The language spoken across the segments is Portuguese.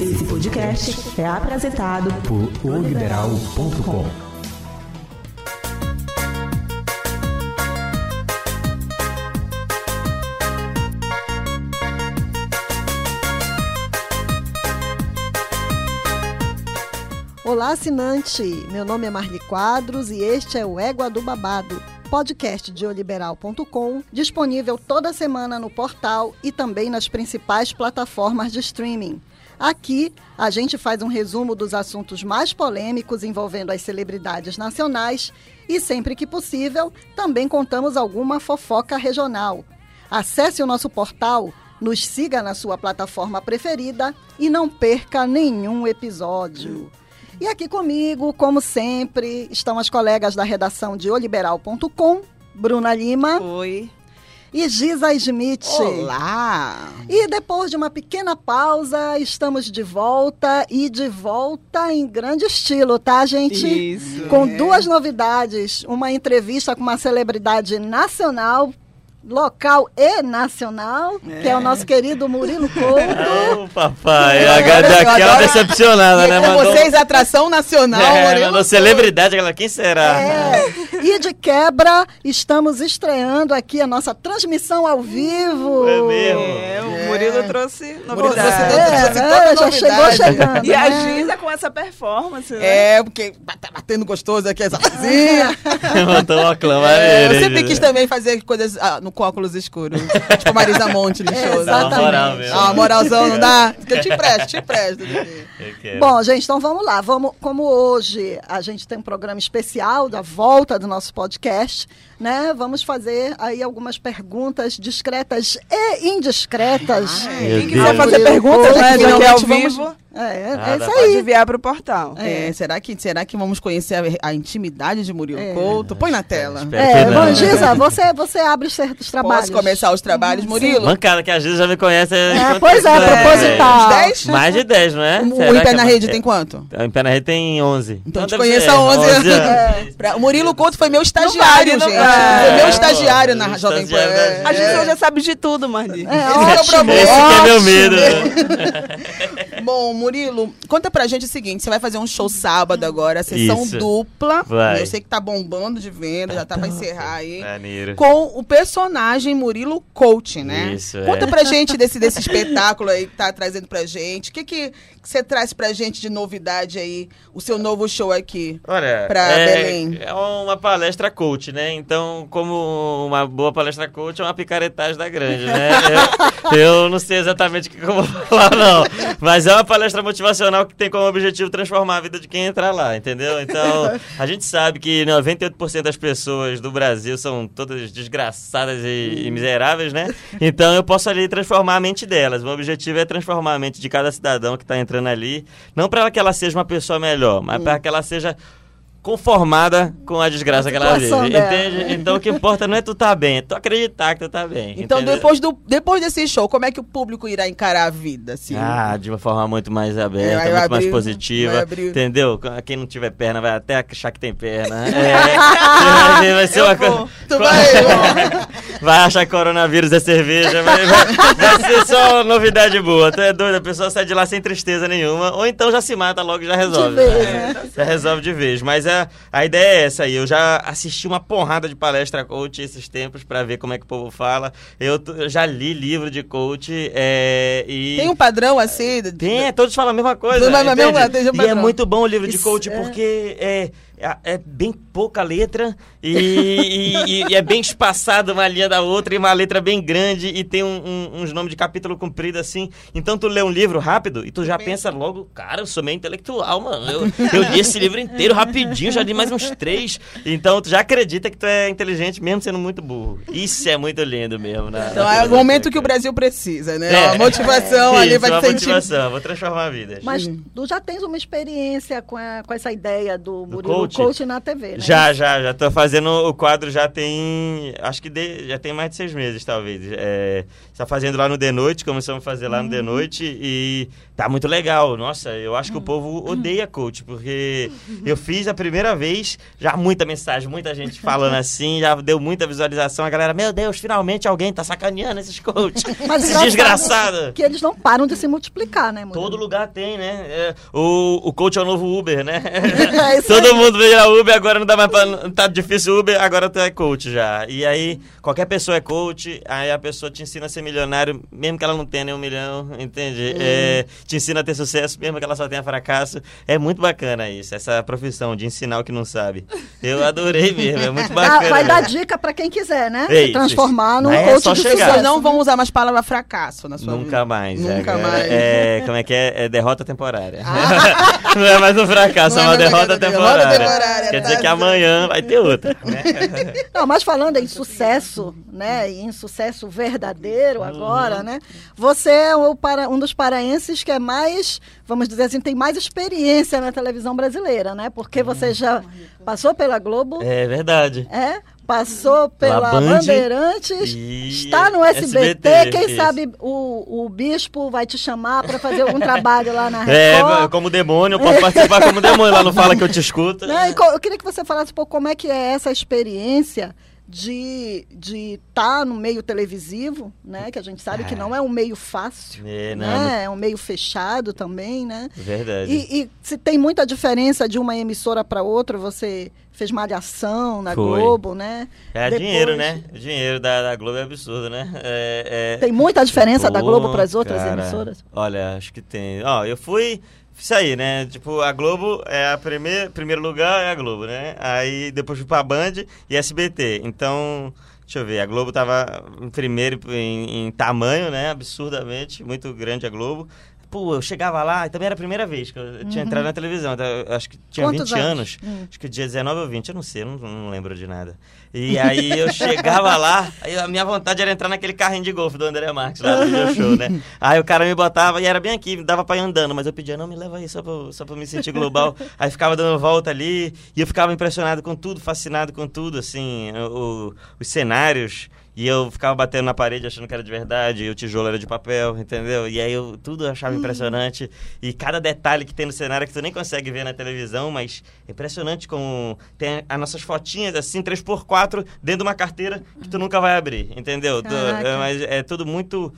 Esse podcast é apresentado por oliberal.com. Olá, assinante! Meu nome é Marli Quadros e este é o Égua do Babado, podcast de oliberal.com, disponível toda semana no portal e também nas principais plataformas de streaming. Aqui, a gente faz um resumo dos assuntos mais polêmicos envolvendo as celebridades nacionais e, sempre que possível, também contamos alguma fofoca regional. Acesse o nosso portal, nos siga na sua plataforma preferida e não perca nenhum episódio. E aqui comigo, como sempre, estão as colegas da redação de oliberal.com, Bruna Lima. Oi. E Giza Smith. Olá! E depois de uma pequena pausa, estamos de volta e de volta em grande estilo, tá, gente? Isso. Com é. duas novidades: uma entrevista com uma celebridade nacional local e nacional, é. que é o nosso querido Murilo Couto. Ô, papai, a daquela decepcionada, né? Com vocês, atração nacional, é, Murilo mandou celebridade, aquela, quem será? É. E de quebra, estamos estreando aqui a nossa transmissão ao vivo. É mesmo? É, o Murilo É. trouxe Murilo novidade. trouxe- é, é, já novidade. chegou chegando. E a né? Giza com essa performance, né? É, porque tá batendo gostoso aqui essa. Mandou uma clã É, eu sempre quis também fazer coisas ah, no com óculos escuros. tipo Marisa Monte, lixosa. Dá uma Exatamente. moral mesmo. Ah, moralzão não dá? Eu te empresto, te empresto. Bom, gente, então vamos lá. Vamos, como hoje a gente tem um programa especial da volta do nosso podcast, né? Vamos fazer aí algumas perguntas discretas e indiscretas. Meu Quem quiser fazer perguntas, né? Daqui ao finalmente vamos- vivo, É, é, Ah, é isso pode aí. enviar pro portal. É, será, que, será que vamos conhecer a, a intimidade de Murilo É. Couto? Põe na tela. É, que não. bom, Giza, você, você abre os certos trabalhos. Posso começar os trabalhos, Murilo? Mancada, que a Giza já me conhece. É, pois é, proposital. 10? Mais de 10, não é? O, Será o Em que Pé na é- Rede tem quanto? O Em Pé na Rede tem 11. Então te deve conheço ser, há 11 anos. anos. Pra- O Murilo Couto foi meu estagiário, não gente. vale. Foi meu É, estagiário pô, na Jovem Pan. estagiário da A gente. Já sabe de tudo, Mardi. É, Esse é o problema. Esse que é meu medo. Bom, Murilo, conta pra gente o seguinte: você vai fazer um show sábado agora, sessão Isso. dupla. Vai. Eu sei que tá bombando de venda, já tá pra encerrar aí. Maneiro. Com o personagem Murilo Coach, né? Isso, Conta é. pra gente desse, desse espetáculo aí que tá trazendo pra gente. O que, que que você traz pra gente de novidade aí? O seu novo show aqui. Olha, pra é, Belém. é uma palestra coach, né? Então, como uma boa palestra coach, é uma picaretagem da grande, né? Eu, eu não sei exatamente o que eu vou falar, não. Mas é uma palestra motivacional que tem como objetivo transformar a vida de quem entrar lá, entendeu? Então, a gente sabe que 98% das pessoas do Brasil são todas desgraçadas e, e miseráveis, né? Então, eu posso ali transformar a mente delas. O meu objetivo é transformar a mente de cada cidadão que está entrando ali. Não para que ela seja uma pessoa melhor, mas para que ela seja conformada com a desgraça que ela vive. Entende? Então o que importa não é tu tá bem, é tu acreditar que tu tá bem. Então, entendeu? depois, do, depois desse show, como é que o público irá encarar a vida? Assim? Ah, de uma forma muito mais aberta, vai muito abrir, mais positiva. Entendeu? Quem não tiver perna vai até achar que tem perna. É, vai ser uma coisa. Tu vai, Vai achar que coronavírus é cerveja, vai, vai- vai ser só novidade boa. Tu é doido, a pessoa sai de lá sem tristeza nenhuma, ou então já se mata logo e já resolve. vez, É, Já resolve de vez. Mas a, a ideia é essa aí. Eu já assisti uma porrada de palestra coach esses tempos pra ver como é que o povo fala. Eu, eu já li livro de coach é, e. Tem um padrão assim? Tem, todos falam a mesma coisa. Um e é muito bom o livro de Isso coach é- porque é, é, é bem pouca letra e, e- e é bem espaçado uma linha da outra e uma letra bem grande e tem um- um- uns nomes de capítulo comprido assim. Então tu lê um livro rápido e tu já pensa logo, cara, eu sou meio intelectual, mano. Eu, eu li esse livro inteiro rapidinho, já li mais uns três. Então tu já acredita que tu é inteligente mesmo sendo muito burro. Isso é muito lindo mesmo. Na, Então na é o momento que o. Brasil precisa, né? É. A motivação ali Isso, vai uma te sentir. motivação, vou transformar vidas. Mas tu já tens uma experiência com, a- com essa ideia do Murilo coach. coach na TV, né? Já, já, já tô fazendo o quadro já tem, acho que de- já tem mais de seis meses, talvez. É, tá fazendo lá no The Noite, começamos a fazer lá no The Noite e tá muito legal. Nossa, eu acho que o povo odeia coach, porque eu fiz a primeira vez, já muita mensagem, muita gente falando assim, já deu muita visualização. A galera, meu Deus, finalmente alguém tá sacaneando esses coaches. Mas Esse engraçado desgraçado. Que eles não param de se multiplicar, né, Murilo? Todo lugar tem, né? É, o, o coach é o novo Uber, né? É Todo aí. mundo vira Uber, agora não dá mais pra. Tá difícil Uber, agora tu é coach já. E aí, qualquer pessoa é coach, aí a pessoa te ensina a ser milionário, mesmo que ela não tenha nem um milhão, entende? É, te ensina a ter sucesso, mesmo que ela só tenha fracasso. É muito bacana isso, essa profissão de ensinar o que não sabe. Eu adorei mesmo, é muito Ah, bacana. vai dar dica pra quem quiser, né? Ei, Se transformar num é coach só de chegar. sucesso. Vocês não vão usar mais palavra fracasso na sua vida. Nunca mais. Nunca agora mais. É, como é que é? É derrota temporária. não é mais um fracasso, Não é é uma derrota derrota temporária. temporária, Quer tá dizer que certo. amanhã vai ter outra. né? Não, mas falando em sucesso, né, em sucesso verdadeiro agora, né, você é o para, um dos paraenses que é mais, vamos dizer assim, tem mais experiência na televisão brasileira, né, porque você já passou pela Globo, É verdade. é, passou pela Band Bandeirantes, está no SBT, SBT, quem isso. sabe o, o bispo vai te chamar para fazer algum trabalho lá na É, Record. como demônio, eu posso participar como demônio. Lá não fala que eu te escuto. Co- Eu queria que você falasse um pouco como é que é essa experiência de de estar no meio televisivo, né? Que a gente sabe que É. não é um meio fácil, É, não, né? É um meio fechado também, né? Verdade. E, e se tem muita diferença de uma emissora para outra, você fez malhação na Foi. Globo, né? É Depois- dinheiro, né? O dinheiro da, da Globo é absurdo, né? É, é- Tem muita diferença da Pô, Globo para as outras cara, emissoras? Olha, acho que tem. Ó, eu fui. Isso aí, né? Tipo, a Globo é a primeira. Primeiro lugar é a Globo, né? Aí depois fui pra Band e SBT. Então, deixa eu ver, a Globo tava em primeiro em, em tamanho, né? Absurdamente, muito grande a Globo. Pô, eu chegava lá, e também era a primeira vez que eu tinha entrado na televisão. então, eu acho que tinha Uhum. Quantos 20 anos? anos. Hum. Acho que dia 19 ou 20, eu não sei, eu não, não lembro de nada. E aí eu chegava lá, a minha vontade era entrar naquele carrinho de golfe do André Marques lá do video show, né? Aí o cara me botava e era bem aqui, dava pra ir andando, mas eu pedia, não, me leva aí só pra, só pra me sentir global. aí ficava dando volta ali e eu ficava impressionado com tudo, fascinado com tudo, assim, o- os cenários. E eu ficava batendo na parede achando que era de verdade, e o tijolo era de papel, entendeu? E aí eu tudo achava impressionante. E cada detalhe que tem no cenário que tu nem consegue ver na televisão, mas é impressionante como tem as nossas fotinhas assim, 3x4, dentro de uma carteira que tu nunca vai abrir, entendeu? Tu- é, mas é tudo muito,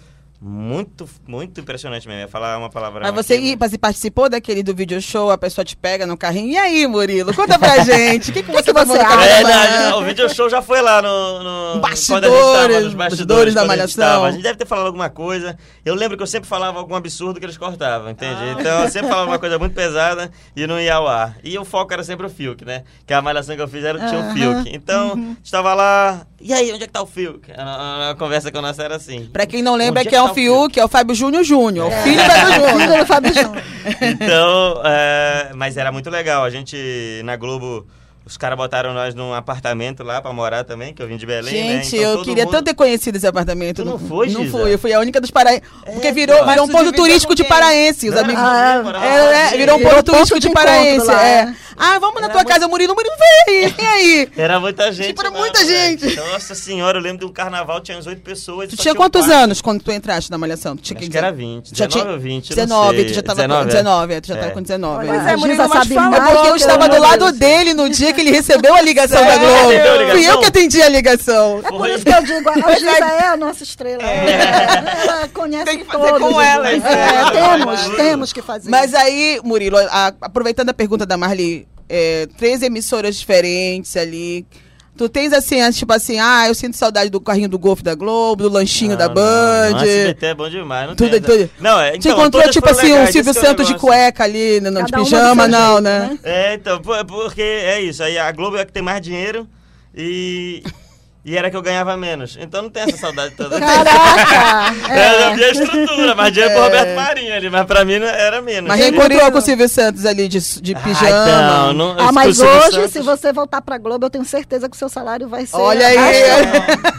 muito, muito impressionante mesmo. Eu ia falar uma palavra. Mas você, aqui, participou daquele do video show, a pessoa te pega no carrinho. E aí, Murilo? Conta pra gente. O que, que você que passou você acha? É o video show já foi lá no. no Bastidores, tava nos bastidores bastidores da quando a gente Malhação. A gente deve ter falado alguma coisa. Eu lembro que eu sempre falava algum absurdo que eles cortavam, entende? Então eu sempre falava uma coisa muito pesada e não ia ao ar. E o foco era sempre o Fiuk, né? Que a malhação que eu fiz era tinha o. Fiuk. Então, a gente tava lá. E aí, onde é que tá o Fiuk? A, a- a conversa com nossa era assim. Pra quem não lembra, Onde é que é que um tá o Fiuk, é o Fábio Júnior Júnior. O filho do Fábio Júnior. Filho do Fábio Júnior. Então, é, mas era muito legal. A gente, na Globo, os caras botaram nós num apartamento lá pra morar também, que eu vim de Belém, né? Gente, Então, eu todo queria mundo- tanto ter conhecido esse apartamento. Tu não foi, Não fui, eu fui a única dos paraenses. Porque É, virou, pô. virou um ponto turístico de paraense. Os amigos. Ah, É, é, sozinho. virou um Virou ponto ponto turístico de paraense. lá, É. é. Ah, vamos na tua muito- casa, Murilo. Murilo, vem aí, vem aí. Era muita gente. Tipo, era mesmo, muita velho. gente. Nossa senhora, eu lembro de um carnaval, tinha uns oito pessoas. Tu tinha quantos anos quando tu entraste na Malhação? Tu tinha Acho que era 20. Já 19 tinha- ou 20, eu 19, não sei. tu já tava com 19, 19, é, tu já tava É. com 19. Pois é. é, Murilo, mas fala, Porque que eu estava do lado dele no dia que ele recebeu a ligação da Sério? Globo. Recebeu a ligação? Fui eu que atendi a ligação. É por isso que eu digo, a Giza é a nossa estrela. Ela conhece Tem que fazer todos. com ela, É, isso. temos, temos que fazer. Mas aí, Murilo, a- aproveitando a pergunta da Marli, é, três emissoras diferentes ali. Tu tens assim, as- tipo assim, ah, eu sinto saudade do carrinho do golfe da Globo, do lanchinho da Não, Band. Não, não, SBT é bom demais. Não Tudo- tem, tudo. Não, é, Te então, encontrou, todas tipo assim, legais, o Silvio é Santos de cueca ali, no, no, de pijama, não, jeito, né? É, então, por- porque é isso. Aí a Globo é que tem mais dinheiro e. E era que eu ganhava menos. Então não tem essa saudade toda. Caraca! É, Eu vi a estrutura, mas dinheiro pro Roberto Marinho ali, mas pra mim era menos. Mas Ele- encontrou com o Silvio Santos ali de, de Ah, pijama. então, não- Ah, mas hoje, Santos- se você voltar pra Globo, eu tenho certeza que o seu salário vai ser. Olha aí.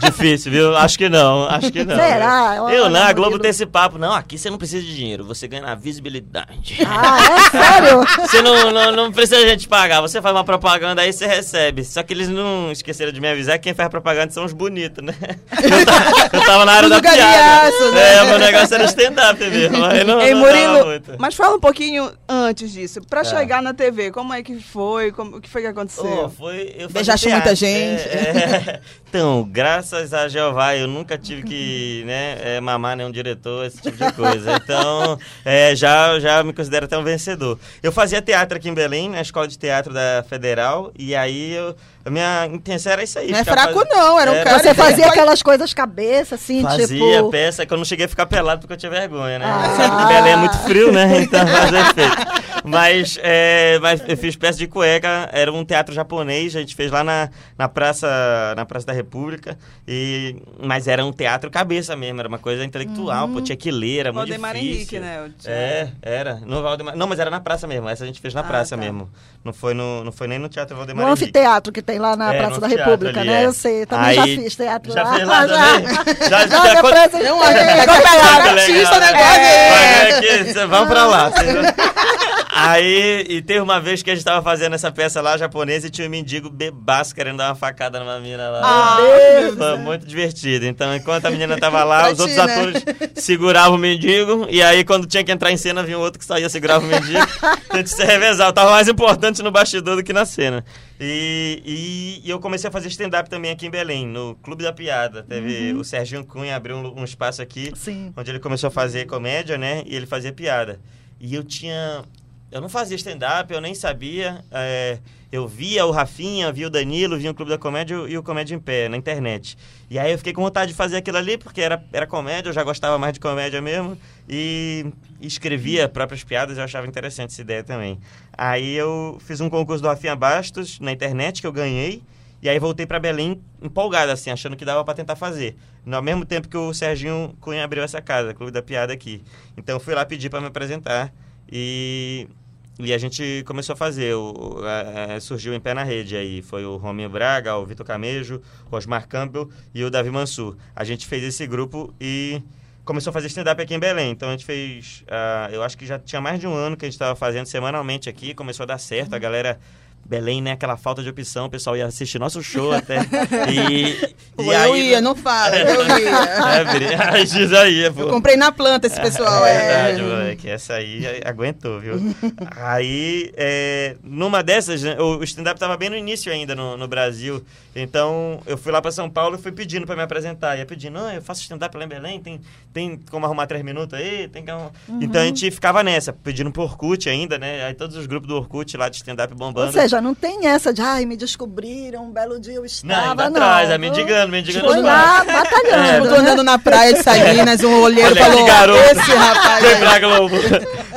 Difícil, viu? Acho que não, acho que não. Será? Eu não, a Globo tem esse papo. Não, aqui você não precisa de dinheiro, você ganha na visibilidade. Ah, é sério? Você não, não, não precisa a gente pagar, você faz uma propaganda aí você recebe. Só que eles não esqueceram de me avisar que quem faz propaganda são os bonitos, né? Eu tava, eu tava na área da Tudo piada. né? É, meu negócio era stand-up mesmo. Aí não, Ei, não Murilo, muito. mas fala um pouquinho antes disso. Pra Tá. chegar na TV, como é que foi? Como, o que foi que Oh, aconteceu? foi, eu Beijaste muita gente. é, é. Então, graças a Jeová, eu nunca tive que né, é, mamar nenhum diretor, esse tipo de coisa. Então, é, já, já me considero até um vencedor. Eu fazia teatro aqui em Belém, na Escola de Teatro da Federal, e aí eu, a minha intenção era isso aí. Não é fraco, faz- não. Era um Era- cara. Você fazia aquelas coisas cabeça, assim, Fazia tipo. peça que eu não cheguei a ficar pelado porque eu tinha vergonha, né? Ah. Sabe que Belém é muito frio, né? Então faz efeito. Mas, é, mas eu fiz peça de cueca, era um teatro japonês, a gente fez lá na, na, praça, na Praça da República, e, mas era um teatro cabeça mesmo, era uma coisa intelectual, pô, tinha que ler, era muito Valdemar difícil. Henrique, né? teatro. É, era. No Valdemar... Não, mas era na praça mesmo, essa a gente fez na Ah, praça tá. mesmo. Não foi, no, não foi nem no Teatro Valdemar No Henrique. anfiteatro que tem lá na É, Praça da teatro República, ali, né? é. Eu sei, também já Aí- fiz teatro Já lá. fez lá? Já, Já, já, me quando- apresentei. Não, é, artista, né? cê- vamos pra lá. Aí, e teve uma vez que a gente tava fazendo essa peça lá, japonesa, e tinha um mendigo bebaço querendo dar uma facada numa mina lá. Ah, Foi muito divertido. Então, enquanto a menina tava lá, os outros né? atores seguravam o mendigo, e aí quando tinha que entrar em cena, vinha outro que saía segurava o mendigo. A gente se revezava. Tava mais importante no bastidor do que na cena. E, e- e eu comecei a fazer stand-up também aqui em Belém, no Clube da Piada. Teve o Serginho Cunha abriu um, um espaço aqui, Sim. onde ele começou a fazer comédia, né? E ele fazia piada. E eu tinha. Eu não fazia stand-up, eu nem sabia. é, eu via o Rafinha, via o Danilo, via o Clube da Comédia e o Comédia em Pé na internet. E aí eu fiquei com vontade de fazer aquilo ali, porque era, era comédia, eu já gostava mais de comédia mesmo. E escrevia próprias piadas, eu achava interessante essa ideia também. Aí eu fiz um concurso do Rafinha Bastos na internet, que eu ganhei. E aí voltei para Belém empolgado, assim, achando que dava para tentar fazer. No mesmo tempo que o Serginho Cunha abriu essa casa, Clube da Piada aqui. Então fui lá pedir para me apresentar e, e a gente começou a fazer. O, a- a- surgiu em pé na rede aí. Foi o Rominho Braga, o Vitor Camejo, o Osmar Campbell e o Davi Mansur. A gente fez esse grupo e começou a fazer stand-up aqui em Belém. Então a gente fez. ah, eu acho que já tinha mais de um ano que a gente estava fazendo semanalmente aqui. Começou a dar certo. A galera. Belém, né? Aquela falta de opção, o pessoal ia assistir nosso show até. E, Pô, e eu aí, ia, não fala, eu ia. É, diz aí, pô. Eu comprei na planta esse pessoal. É É, verdade, moleque. Essa aí aguentou, viu? aí, é, numa dessas, né, o stand-up tava bem no início ainda no, no Brasil. Então, eu fui lá pra São Paulo e fui pedindo pra me apresentar. Ia pedindo, não, eu faço stand-up lá em Belém, tem, tem como arrumar três minutos aí? Tem que arrumar... Então, a gente ficava nessa, pedindo pro Orkut ainda, né? Aí todos os grupos do Orkut lá de stand-up bombando. Ou seja, não tem essa de, ai, me descobriram, um belo dia eu não, estava, ainda não. atrás, é mendigando, mendigando. Foi lá, batalhando. Tô andando na praia de Salinas, um olheiro Olha que falou: garoto. Esse rapaz. Foi aí." pra Globo.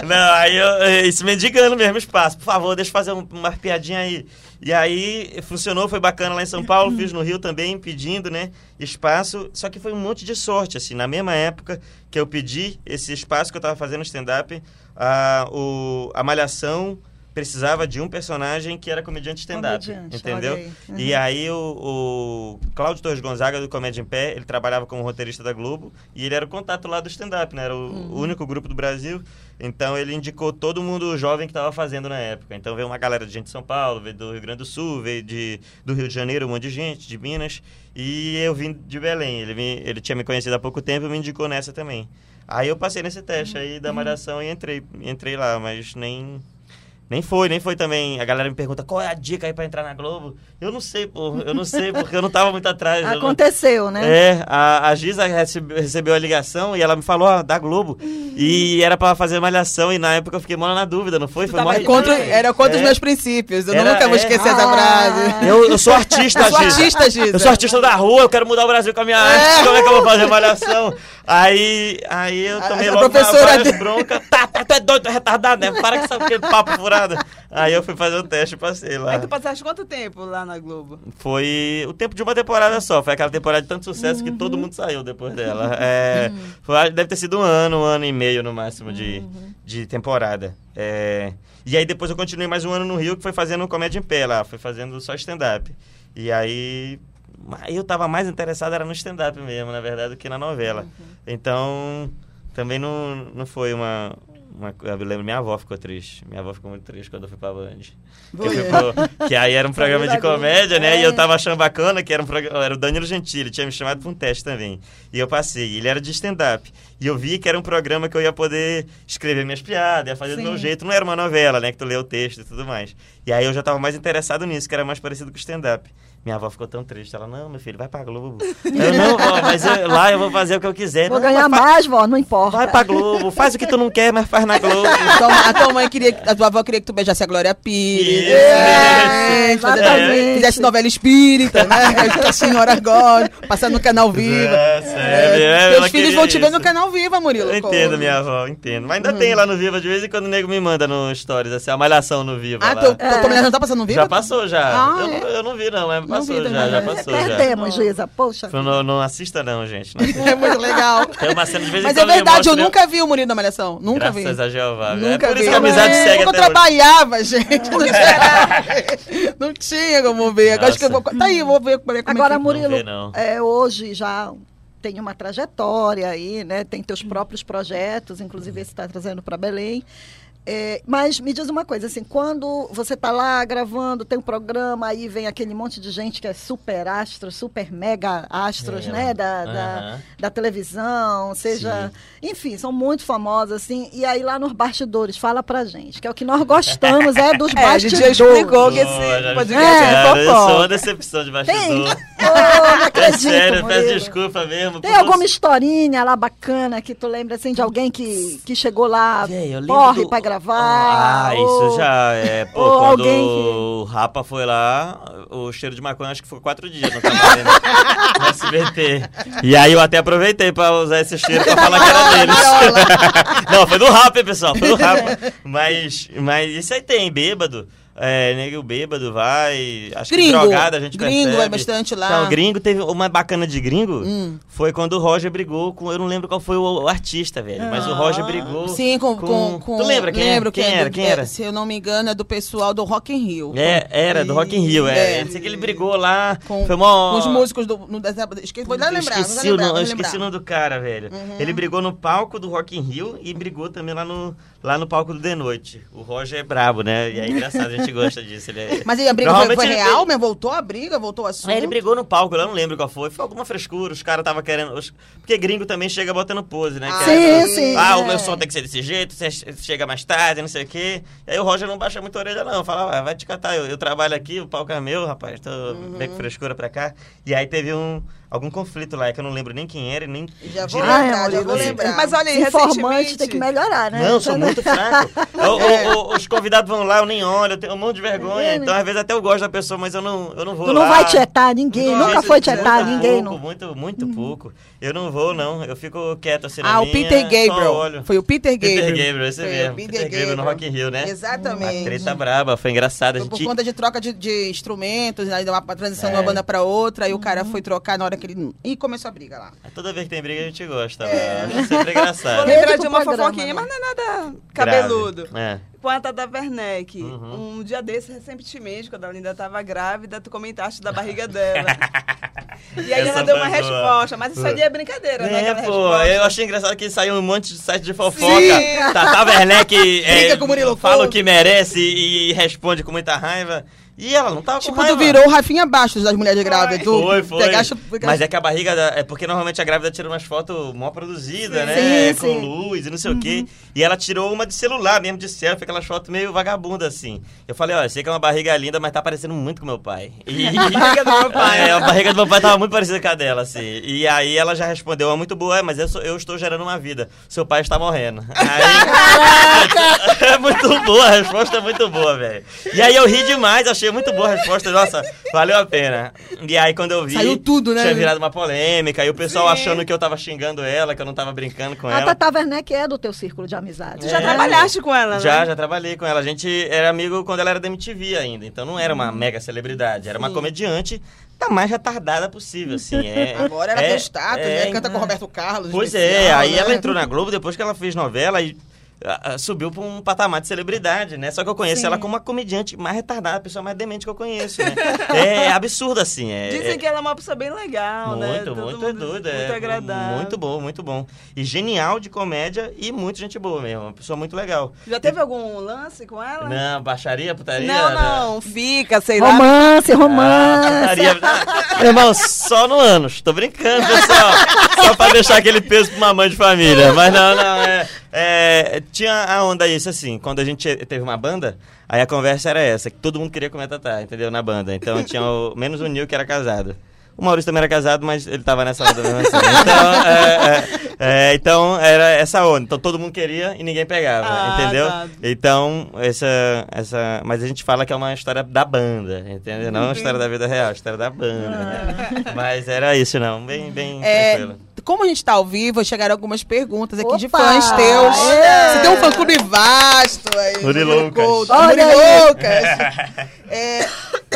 Não, aí eu, isso mendigando mesmo espaço. Por favor, deixa eu fazer um, uma piadinha aí. E aí funcionou, foi bacana lá em São Paulo, fiz no Rio também, pedindo, né, espaço. Só que foi um monte de sorte, assim. Na mesma época que eu pedi esse espaço que eu tava fazendo stand-up, a, o, a Malhação precisava de um personagem que era comediante stand-up, entendeu? aí. Uhum. E aí o, o Cláudio Torres Gonzaga, do Comédia em Pé, ele trabalhava como roteirista da Globo e ele era o contato lá do stand-up, né? Era o, Uhum. único grupo do Brasil. Então ele indicou todo mundo jovem que estava fazendo na época. Então veio uma galera de gente de São Paulo, veio do Rio Grande do Sul, veio de, do Rio de Janeiro, um monte de gente, de Minas. E eu vim de Belém. Ele, me- ele tinha me conhecido há pouco tempo e me indicou nessa também. Aí eu passei nesse teste aí Uhum. da malhação e entrei, entrei lá, mas nem. Nem foi, nem foi também. A galera me pergunta qual é a dica aí pra entrar na Globo. Eu não sei, pô. Eu não sei, porque eu não tava muito atrás. não- Aconteceu, né? é, a, a Giza recebe- recebeu a ligação e ela me falou, ó, da Globo. E era pra fazer malhação e na época eu fiquei mal na dúvida, não foi? Foi tava É contra- era contra os É. meus princípios. Eu Era- nunca vou é. esquecer essa Ah. frase. Eu, eu sou artista, Eu sou Giza. artista, Giza. Eu sou artista da rua, eu quero mudar o Brasil com a minha arte. Como é que eu vou fazer malhação? Aí, aí eu A- tomei a logo professora várias dele- broncas. Tá, tá, tu é doido, tu é retardado, né? Para com essa aquele papo furado. Aí eu fui fazer o teste e passei lá. Aí tu passaste quanto tempo lá na Globo? Foi o tempo de uma temporada só. Foi aquela temporada de tanto sucesso que todo mundo saiu depois dela. É, Foi- deve ter sido um ano, um ano e meio no máximo de, Uhum. de temporada. É, e aí depois eu continuei mais um ano no Rio, que foi fazendo comédia em pé lá, foi fazendo só stand-up. E aí eu tava mais interessado era no stand-up mesmo, na verdade, do que na novela. Uhum. Então, também não, não foi uma, uma... Eu lembro, minha avó ficou triste. Minha avó ficou muito triste quando eu fui pra Band. Que, pro- que aí era um programa de comédia, né? E É. eu tava achando bacana que era um programa. Era o Danilo Gentili, tinha me chamado pra um teste também. E eu passei. Ele era de stand-up. E eu vi que era um programa que eu ia poder escrever minhas piadas, ia fazer do Sim. meu jeito. Não era uma novela, né? Que tu lê o texto e tudo mais. E aí eu já tava mais interessado nisso, que era mais parecido com stand-up. Minha avó ficou tão triste. Ela, não, meu filho, vai pra Globo. Eu, não, vó, mas eu- lá eu vou fazer o que eu quiser. Vou Não, ganhar mais, vó, não importa. Vai pra Globo, faz o que tu não quer, mas faz na Globo. Tua- a tua mãe queria, que- a tua avó queria que tu beijasse a Glória Pires. Isso, É, Exatamente. Fizesse novela espírita, né? Que a senhora gosta, passar no canal Viva. É, sério, é, Teus filhos vão te ver isso. no canal Viva, Murilo. Eu entendo, minha avó, entendo. Mas ainda tem lá no Viva, de vez em quando o nego me manda no Stories, assim, a malhação no Viva. Ah, lá. teu, tua mulher não tá passando no Viva? Já passou, já. Ah, eu, é? não, eu não vi, não, mas Não passou vi já, já passou já. Perdemos, Giza, poxa. Não, não assista não, gente. Não assista. É muito legal. Tem uma cena de vez em Mas é quando verdade, eu mostra- nunca vi o Murilo da Malhação. Nunca vi. Graças a Jeová. Nunca é por vi. isso que a amizade É, segue eu até hoje. trabalhava, gente. Não tinha, não tinha como ver. Agora acho que eu vou. Tá aí, eu vou ver como é que Agora, é Murilo, vê, não. é, hoje já tem uma trajetória aí, né? Tem teus próprios projetos, inclusive esse está trazendo para Belém. É, mas me diz uma coisa, assim, quando você está lá gravando, tem um programa, aí vem aquele monte de gente que é super astro, super mega astros, É, né? Da, da, aham. da televisão, seja. Enfim, são muito famosos, assim. E aí lá nos bastidores, fala pra gente, que é o que nós gostamos, é dos É, a gente bastidores. já explicou que esse podcast É, é, Cara, eu sou fofoca. uma decepção de Tem? Oh, não É acredito, sério, peço Murilo. desculpa mesmo. Tem alguma você- historinha lá bacana que tu lembra assim de alguém que, que chegou lá, Véi, corre do- pra gravar? Ah, ou- isso já é. Pô, ou quando alguém que- o Rapa foi lá, o cheiro de maconha acho que foi quatro dias no trabalho, né? no SBT. E aí eu até aproveitei pra usar esse cheiro pra falar que era deles. Não, foi do Rapa, hein, pessoal? Foi do Rapa. Mas, mas isso aí tem, bêbado. É, nego bêbado vai. Acho Gringo. que drogado a gente Gringo percebe. vai bastante lá. Não, gringo teve uma bacana de gringo. Hum. Foi quando o Roger brigou com. Eu não lembro qual foi o, o artista, velho. Mas o Roger brigou. Sim, com, com, com- Tu lembra quem, lembro quem que é era? do- Quem é, era? Se eu não me engano, é do pessoal do Rock in Rio. É, era, do Rock in Rio, é. É. Sei que ele brigou lá. Com, foi com os músicos do. No, da- esqueci, vou lembrar, esqueci, lembrar, o, nome, vou eu lembrar. esqueci o nome do cara, velho. Ele brigou no palco do Rock in Rio e brigou também lá no, lá no palco do The Noite. O Roger é brabo, né? E é engraçado, a gente gosta disso. Ele é... Mas aí a briga foi, foi ele- real, mas voltou a briga, voltou o assunto. Aí ele brigou no palco, eu não lembro qual foi. Foi alguma frescura, os caras estavam querendo. os- Porque gringo também chega botando pose, né? Ah, Querendo- sim, sim, Ah, é. o meu som tem que ser desse jeito, você chega mais tarde, não sei o quê. E aí o Roger não baixa muito a orelha, não. Fala, ah, vai te catar, eu, eu trabalho aqui, o palco é meu, rapaz, tô bem com Uhum. frescura pra cá. E aí teve um, algum conflito lá, que eu não lembro nem quem era e nem. Já vou direito. Ah, é, lembrar, já vou lembrar. Mas olha aí, recentemente... tem que melhorar, né? Não, sou muito fraco. O- o- o- os convidados vão lá, eu nem olho, eu tenho um monte de vergonha. É? Então, às vezes, até eu gosto da pessoa, mas eu não, eu não vou Tu não lá. vai tietar ninguém, Não, nunca foi muito tietar ninguém. Pouco, Não. muito, muito pouco. Eu não vou, não. Eu fico quieto assim na Ah, o minha, Peter Gabriel. olho. Foi o Peter Gabriel. Peter Gabriel, esse Foi mesmo. o Peter, Gabriel no Rock in Rio, né? Exatamente. Uma treta braba, foi engraçado. A Foi por gente... conta de troca de, de instrumentos, deu uma transição É. de uma banda pra outra, aí o cara Uhum. foi trocar na hora que ele. E começou a briga lá. Toda vez que tem briga, a gente gosta. É. Acho sempre Vou engraçado. Rede lembrar de uma fofoquinha, né? mas não é nada cabeludo. É. Com a Tata Werneck. Uhum. Um dia desse, recentemente, quando a Linda estava grávida, tu comentaste da barriga dela. e aí Essa ela deu uma resposta, mas isso aí é brincadeira, né? É, aquela pô, resposta. eu achei engraçado que saiu um monte de site de fofoca. Sim. Tata Werneck é, Briga com o Murilo fala o que merece e responde com muita raiva. E ela não tava Tipo, com tu raiva. virou o Rafinha Bastos das mulheres grávidas. Tu Foi, foi. pegaste- Mas é que a barriga. da- É porque normalmente a grávida tira umas fotos mó produzidas, né? sim, Com sim. luz e não sei o quê. E ela tirou uma de celular mesmo, de selfie, aquelas fotos meio vagabunda assim. Eu falei, ó, sei que é uma barriga linda, mas tá parecendo muito com meu pai. E... A barriga do meu pai. É, a barriga do meu pai tava muito parecida com a dela, assim. E aí ela já respondeu, é muito boa, é, mas eu, sou- eu estou gerando uma vida. Seu pai está morrendo. Aí, é muito boa, a resposta é muito boa, velho. E aí eu ri demais, achei achei muito boa a resposta. Nossa, valeu a pena. E aí, quando eu vi. Saiu tudo, né? Tinha virado uma polêmica. E o pessoal Sim. achando que eu tava xingando ela, que eu não tava brincando com A ela. Tata Werneck é do teu círculo de amizade. Tu já É. trabalhaste com ela, né? Já, já trabalhei com ela. A gente era amigo quando ela era da MTV ainda. Então não era uma mega celebridade. Era uma Sim. comediante da mais retardada possível, assim. É, Agora ela é, tem status, é, né? Canta com o Roberto Carlos. Pois especial, é, aí né? ela entrou na Globo depois que ela fez novela e subiu pra um patamar de celebridade, né? Só que eu conheço Sim. ela como uma comediante mais retardada, a pessoa mais demente que eu conheço, né? é absurdo, assim. É, Dizem é- que ela é uma pessoa bem legal, né? muito, Todo muito mundo- doida. Muito é, agradável. Muito bom, muito bom. E genial de comédia e muito gente boa mesmo. Uma pessoa muito legal. Já teve algum lance com ela? Não, baixaria, putaria? Não, né? não, fica, sei lá. Romance, Ah, romance. putaria. Ah, Irmão, só no ânus. Tô brincando, pessoal. só pra deixar aquele peso pra uma mãe de família. Mas não, não. É, é, tinha a onda isso, assim. Quando a gente teve uma banda, aí a conversa era essa: que todo mundo queria comer tatá, entendeu? Na banda. Então tinha o, menos o Nil que era casado. O Maurício também era casado, mas ele tava nessa onda mesmo assim. Então, é, é, é, então era essa onda. Então todo mundo queria e ninguém pegava, Ah, entendeu? tá. Então, essa, essa. Mas a gente fala que é uma história da banda, entendeu? Não uma história da vida real, é uma história da banda. né? Mas era isso, não. Bem, bem É, tranquilo. Como a gente tá ao vivo, chegaram algumas perguntas aqui de Opa! fãs teus. É. Você tem um fã-clube vasto aí. Muriloucas. Couto, Olha aí. Muriloucas. É,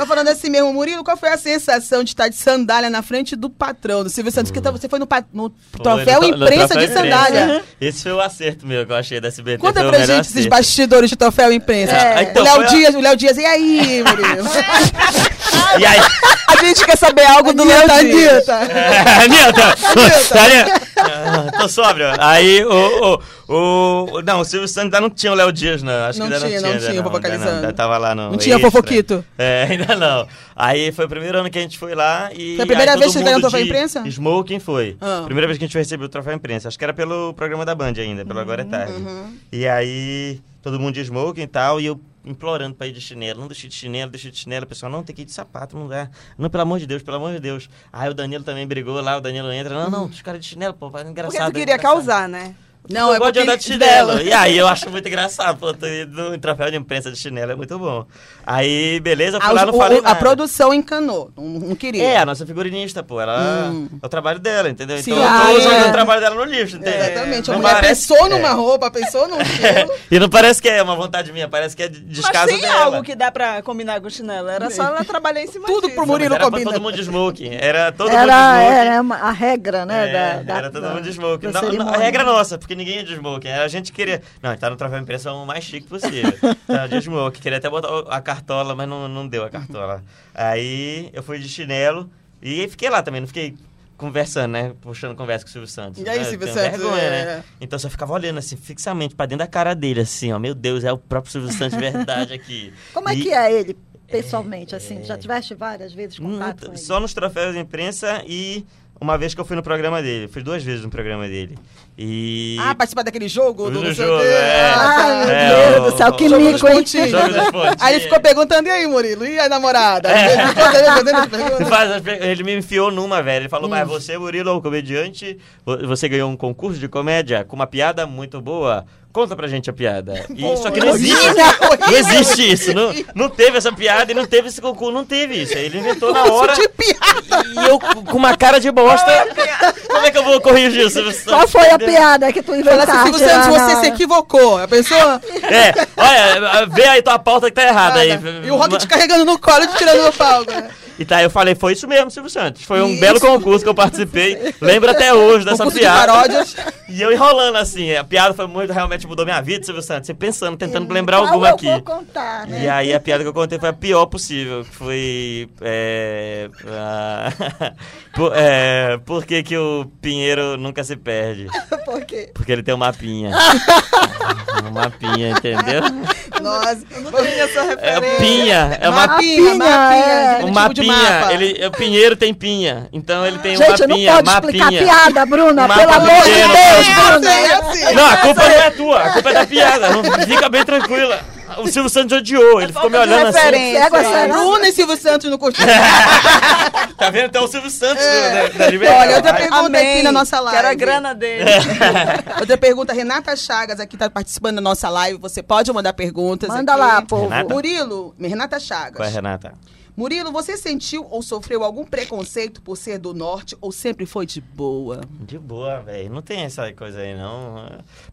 tô falando assim mesmo, Murilo, qual foi a sensação de estar de sandália na frente do patrão, do Silvio Santos? Porque você foi no, pa- no troféu Foi no- no imprensa troféu de imprensa. sandália. Esse foi o acerto meu que eu achei da SBT. Conta foi pra gente esses acerto. bastidores de troféu imprensa. É, então, o Léo a- Dias, o Léo Dias, e aí, Murilo? E aí, a gente quer saber algo do Léo Dias. Anitta! Anitta! Ah, Tô sóbrio. Aí o, o, o. Não, o Silvio Santos ainda não tinha o Léo Dias, não. Acho Não que ainda tinha, não não tinha. tinha, ainda o Fofocalizando. ainda ainda tava lá no. Não tinha Extra. Fofoquito? É, ainda não. Aí foi o primeiro ano que a gente foi lá e. Foi a primeira aí vez que vocês ganharam o troféu de imprensa? Smoking foi. Ah. Primeira vez que a gente recebeu o troféu imprensa. Acho que era pelo programa da Band ainda, pelo Agora é Tarde. Uhum. E aí, todo mundo de smoking e tal, e eu implorando pra ir de chinelo. Não deixe de chinelo, deixe de chinelo. O pessoal, não, tem que ir de sapato, não dá. Não, pelo amor de Deus, pelo amor de Deus. Aí o Danilo também brigou lá, o Danilo entra. Não, não, os caras de chinelo, pô, é engraçado. Porque tu é queria engraçado. causar, né? Não, eu é gosto de porque andar de chinelo. dela. E aí eu acho muito engraçado, ido no troféu de imprensa de chinelo é muito bom. Aí, beleza, eu fui Ah, lá, o- não falei o- a produção encanou, não, não queria. É, a nossa figurinista, pô, ela Hum. é o trabalho dela, entendeu? Sim, então ah, eu tô é. jogando o trabalho dela no lixo, entendeu? Exatamente. A Não mulher parece- pensou é. numa roupa, pensou num estilo. E não parece que é uma vontade minha, parece que é de- Mas descaso tem dela. algo que dá pra combinar com chinelo. Era só ela trabalhar em cima Tudo disso. pro Murilo era pra combina. todo mundo de smoking. Era todo Era, mundo de smoking. era a regra, né? É, da, era todo mundo de smoking. a regra nossa, porque ninguém ia de smoking. A gente queria. Não, tá no troféu impressão o mais chique possível. Tava de smoking. Queria até botar a cartola, mas não, não deu a cartola. Aí eu fui de chinelo e fiquei lá também, não fiquei conversando, né? Puxando conversa com o Silvio Santos. E aí, né? Silvio Santos, Vergonha, é. né? Então eu só ficava olhando assim, fixamente, pra dentro da cara dele, assim, ó. Meu Deus, é o próprio Silvio Santos de verdade aqui. Como é E- que é ele, pessoalmente, assim? Já tiveste várias vezes contato? Só nos troféus de imprensa e uma vez que eu fui no programa dele. Fui duas vezes no programa dele. E. Ah, participar daquele jogo? Do Do, jogo, é. Ai, meu É, Deus do céu, que mico, hein? Aí ele ficou perguntando, e aí, Murilo? E a namorada? É. Ele me enfiou numa, velho. Ele falou, Hum. mas você, Murilo, é um comediante, vo- você ganhou um concurso de comédia com uma piada muito boa. Conta pra gente a piada. E, Pô, só que não existe. Não existe isso. Não, não teve essa piada e não teve esse concurso. Não teve isso. Ele inventou na hora. de piada. E eu com uma cara de bosta. Como é que eu vou corrigir isso? Qual foi a piada que tu inventaste? assim, Silvio Santos, lá você se equivocou. A pessoa... É, olha, vê aí tua pauta que tá errada aí. E o Rock te carregando no colo e te tirando do palco. né? E tá, eu falei, foi isso mesmo, Silvio Santos. Foi um Isso. belo concurso que eu participei. Lembro até hoje dessa Concurso de piada. paródias. E eu enrolando assim. A piada foi muito, realmente mudou minha vida, Silvio Santos. Você pensando, tentando lembrar alguma eu aqui. vou contar, né? E aí a piada que eu contei foi a pior possível. Foi. É, a- por, é, por que, que o Pinheiro nunca se perde? Por quê? Porque ele tem um mapinha. um mapinha, entendeu? Nossa. É o pinha. É uma Mapinha, Mapinha, mapinha. é. Um tipo de mapinha, mapa. ele, o Pinheiro tem pinha, então ele tem um Gente, não mapinha, pode explicar mapinha. piada, Bruna. Um Pelo amor de. Deus, É assim, Bruna. é assim, Não, a culpa não é tua, a culpa é da piada. Não, fica bem tranquila. O Silvio Santos odiou, ele ficou me olhando assim. referência. Égua será? Bruna e Silvio Santos no curtiram. Tá vendo até o Silvio Santos da, da Liberdade. Olha, outra pergunta aqui na nossa live. Quero a grana dele. Outra pergunta, Renata Chagas aqui tá participando da nossa live. Você pode mandar perguntas Manda aqui. lá, povo. Renata? Murilo, Renata Chagas. Qual é, Renata? Murilo, você sentiu ou sofreu algum preconceito por ser do norte ou sempre foi de boa? De boa, velho. Não tem essa coisa aí, não.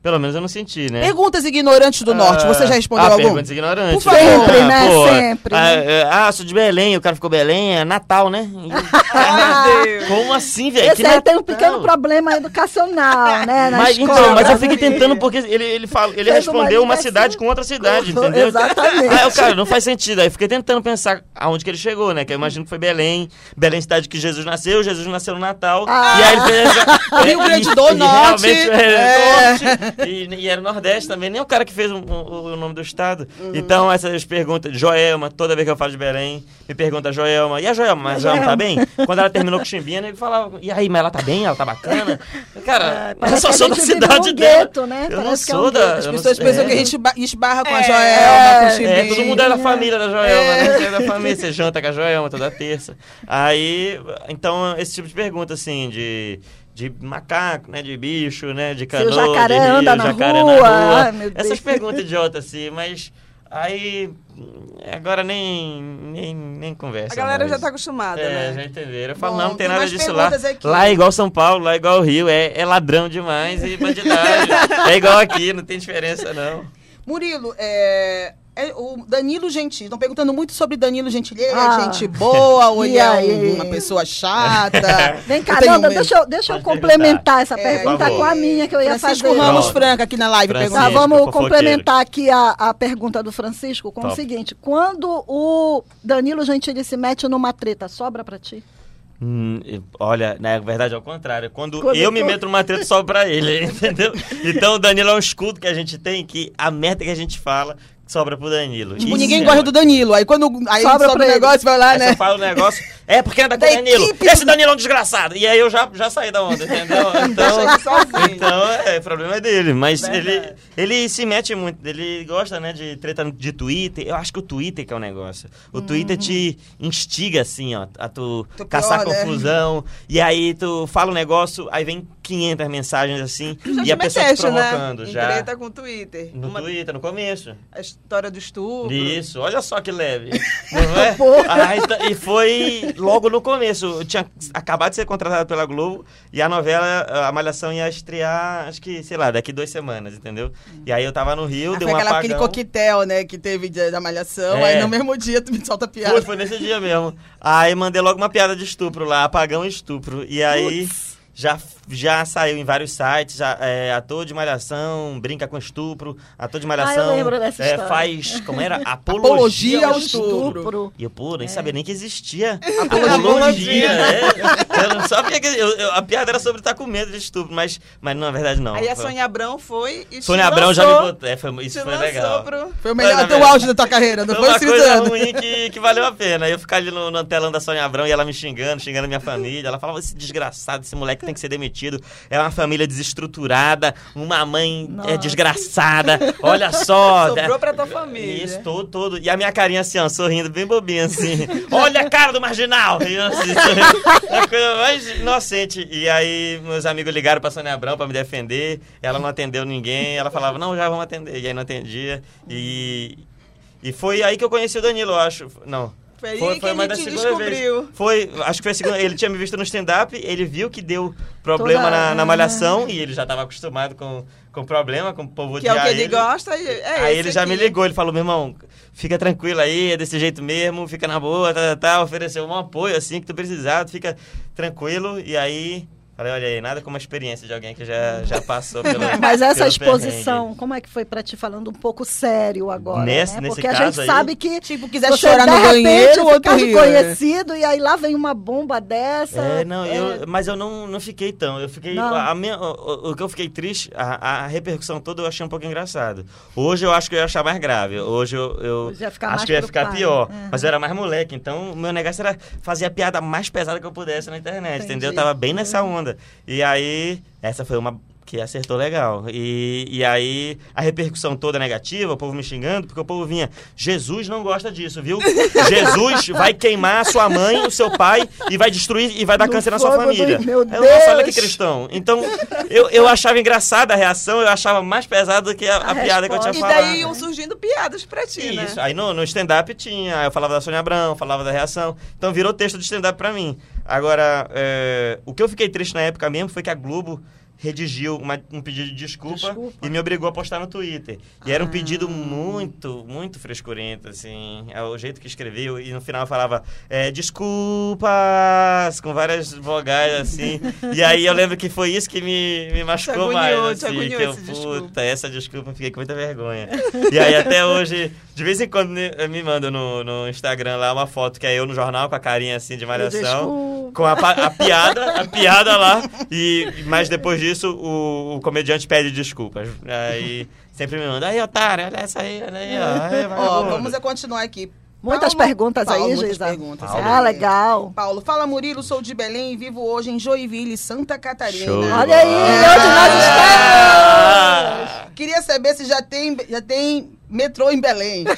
Pelo menos eu não senti, né? Perguntas ignorantes do norte, você já respondeu ah, algum? perguntas ignorantes. Por favor. Sempre, né? pô, Sempre, Ah, né? ah, sou de Belém, o cara ficou Belém, é Natal, né? Ah, Meu Deus. Como assim, velho? Esse Que aí tem um Natal? pequeno problema educacional, né? Na Mas, escola. então, mas eu fiquei tentando porque ele, ele, fala, ele Fez uma respondeu uma ligação. cidade com outra cidade, entendeu? Exatamente. Aí, eu, cara, não faz sentido. Aí eu fiquei tentando pensar aonde que ele chegou, né? Que eu imagino que foi Belém. Belém, cidade que Jesus nasceu. Jesus nasceu no Natal. Ah. E aí ele fez... Rio Grande e- do e Norte. realmente era É. Norte. E, e era Nordeste também. Nem o cara que fez o, o- o nome do estado. Uhum. Então, essas perguntas... Joelma, toda vez que eu falo de Belém, me pergunta Joelma. E a Joelma? Mas a Joelma tá bem? Quando ela terminou com o Chimbinha, ele falava... E aí, mas ela tá bem? Ela tá bacana? Cara, eu Parece só a sou da gente cidade num dela. gueto, né? Eu não Parece que é um sou da... As eu não pessoas sou- pensam é. que a gente ba- esbarra com a É. Joelma, É, com o É, Chimbinha. todo mundo é da família da Joelma, né? É da família, janta com a Joelma toda terça. Aí, então, esse tipo de pergunta, assim, de, de macaco, né? De bicho, né? De canoa, jacaré de rio, anda na jacaré rua. na rua. Ai, meu Deus. Essas perguntas idiotas, assim, mas aí, agora nem, nem, nem conversa A galera mais. já tá acostumada, É, né? já entenderam. Eu falo, Bom, não, não tem tem nada disso lá. aqui. Lá é igual São Paulo, lá é igual Rio, é, é ladrão demais e bandidagem. é igual aqui, não tem diferença, não. Murilo, é, é o Danilo Gentili. Estão perguntando muito sobre Danilo Gentili. Ele Ah. é gente boa ou ele é um- uma pessoa chata? Vem cá, Eu tenho Nanda, medo. deixa eu, deixa eu complementar essa É, pergunta com a minha que eu ia Francisco fazer. Ramos Pronto. Franca aqui na live Francisco. Tá, vamos complementar aqui a, a pergunta do Francisco com o Top. seguinte: quando o Danilo Gentili se mete numa treta, sobra pra ti? Hum, olha, na verdade é o contrário. Quando, Quando eu me tu- meto numa treta, sobe pra ele, entendeu? Então o Danilo é um escudo que a gente tem, que a merda que a gente fala sobra pro Danilo. Tipo, Isso ninguém é gosta do Danilo. Aí quando aí Sobra sobe pra o ele. negócio, vai lá, Aí né? você fala o negócio, é porque anda com Da o Danilo. equipe Esse Danilo é um desgraçado. E aí eu já, já saí da onda, entendeu? Então, então é, o problema é dele. Mas ele, ele se mete muito, ele gosta, né, de treta de Twitter. Eu acho que o Twitter que é o negócio. O Twitter te instiga, assim, ó, a tu Tu caçar pior, né? confusão. E aí tu fala um negócio, aí vem 500 mensagens assim, Já e a pessoa te meteste, provocando. né? Já. treta com o Twitter. No Uma- Twitter, no começo. A história do estupro. Isso, olha só que leve. Não é? Aí tá- e foi logo no começo. Eu tinha acabado de ser contratado pela Globo e a novela, a Malhação ia estrear, acho que, sei lá, daqui duas semanas, entendeu? E aí eu tava no Rio, Ah, deu foi um aquela, aquele apagão. coquetel, né, que teve da malhação. É. Aí no mesmo dia tu me solta piada. Foi, foi nesse dia mesmo. Aí mandei logo uma piada de estupro lá, apagão e estupro. E aí já, já saiu em vários sites, já, é, ator de malhação, brinca com estupro, ator de malhação. Ah, eu lembro dessa é, história. faz, como era? Apologia Apologia ao estupro. Estupro. E eu, pô, nem sabia nem que existia. Apologia. Apologia, é. Eu não sabia que. eu- eu- a piada era sobre estar com medo de estupro, mas, mas na verdade não. Aí a Foi- Sônia Abrão foi e Sônia Abrão já me botou. É, foi, isso foi legal. pro- Foi o melhor teu verdade. auge da tua carreira, não Foi foi, uma coisa ruim que, que valeu a pena. Eu ficar ali no, no telão da Sônia Abrão e ela me xingando, xingando minha família. Ela falava: esse desgraçado, esse moleque tem que ser demitido. É uma família desestruturada, uma mãe é desgraçada. Olha só. Sobrou pra tua família. Isso, todo, todo. E a minha carinha assim, ó, sorrindo bem bobinha, assim. Olha a cara do marginal! E eu, assim, sorrindo. a coisa mais inocente. E aí, meus amigos ligaram pra Sônia Abrão pra me defender. Ela não atendeu ninguém. Ela falava, não, já vamos atender. E aí não atendia. E, e foi aí que eu conheci o Danilo, eu acho. Não. Foi aí que ele mais da te segunda descobriu. Vez. Foi, acho que foi a segunda. Ele tinha me visto no stand-up, ele viu que deu problema Toda- na, na malhação e ele já tava acostumado com, com problema, com o povo Que é o que odiar ele gosta. e É aí ele já me aqui. ligou, ele falou, meu irmão, fica tranquilo aí, é desse jeito mesmo, fica na boa, tá, tá, tá, ofereceu um apoio assim que tu precisar, fica tranquilo. E aí, falei, olha aí, nada como a experiência de alguém que já, já passou pelo Mas essa pelo exposição, perrengue. como é que foi pra ti falando um pouco sério agora? Nesse- né? nesse Porque a gente aí- sabe que Tipo, quiser você chorar de no repente banheiro, outro ficar rio. né? conhecido e aí lá vem uma bomba dessa. É, não, É, eu, mas eu não, não fiquei tão. Eu fiquei. Não. A minha, o, o- que eu fiquei triste, a, a repercussão toda eu achei um pouco engraçado. Hoje eu acho que eu ia achar mais grave. Hoje eu, eu Hoje ia ficar acho que ia ficar preocupado. pior. Uhum. Mas eu era mais moleque, então o meu negócio era fazer a piada mais pesada que eu pudesse na internet, Entendi. entendeu? Eu tava bem nessa onda. E aí, essa foi uma que acertou legal. E, e aí a repercussão toda negativa, o povo me xingando, porque o povo vinha, Jesus não gosta disso, viu? Jesus vai queimar a sua mãe, o seu pai, e vai destruir e vai dar No câncer na sua família. meu Aí eu, nossa, olha que Deus! cristão. Então, eu, eu achava engraçada a reação, eu achava mais pesado do que a, a A piada que eu tinha E falado. daí iam surgindo piadas pra ti, né? Isso. Aí no, no stand-up tinha, aí eu falava da Sônia Abrão, falava da reação. Então virou texto de stand-up pra mim. Agora, é, o que eu fiquei triste na época mesmo foi que a Globo redigiu uma- um pedido de desculpa, Desculpa. e me obrigou a postar no Twitter. E era um pedido muito, muito frescurento, assim. É o jeito que escreveu. E no final falava, é, desculpas, com várias vogais, assim. e aí eu lembro que foi isso que me, me machucou mais, agoniou, te assim. que eu, esse desculpa. puta, essa desculpa fiquei com muita vergonha. E aí até hoje, de vez em quando me, me mandam no, no Instagram lá uma foto que é eu no jornal com a carinha assim de malhação. Desculpa. Com a, a piada, a piada lá. E, mas depois disso, o, o comediante pede desculpas. Aí sempre me manda, aí, otário, olha essa aí, olha aí, ó. Aí, Ó, vagabundo." vamos continuar aqui. Muitas Paulo- perguntas Paulo, aí, muitas Geisa. perguntas. Paulo. Ah, legal. Paulo, fala Murilo, sou de Belém e vivo hoje em Joinville, Santa Catarina. Show. Olha aí, Ah. onde nós estamos. Ah! Queria saber se já tem, já tem metrô em Belém.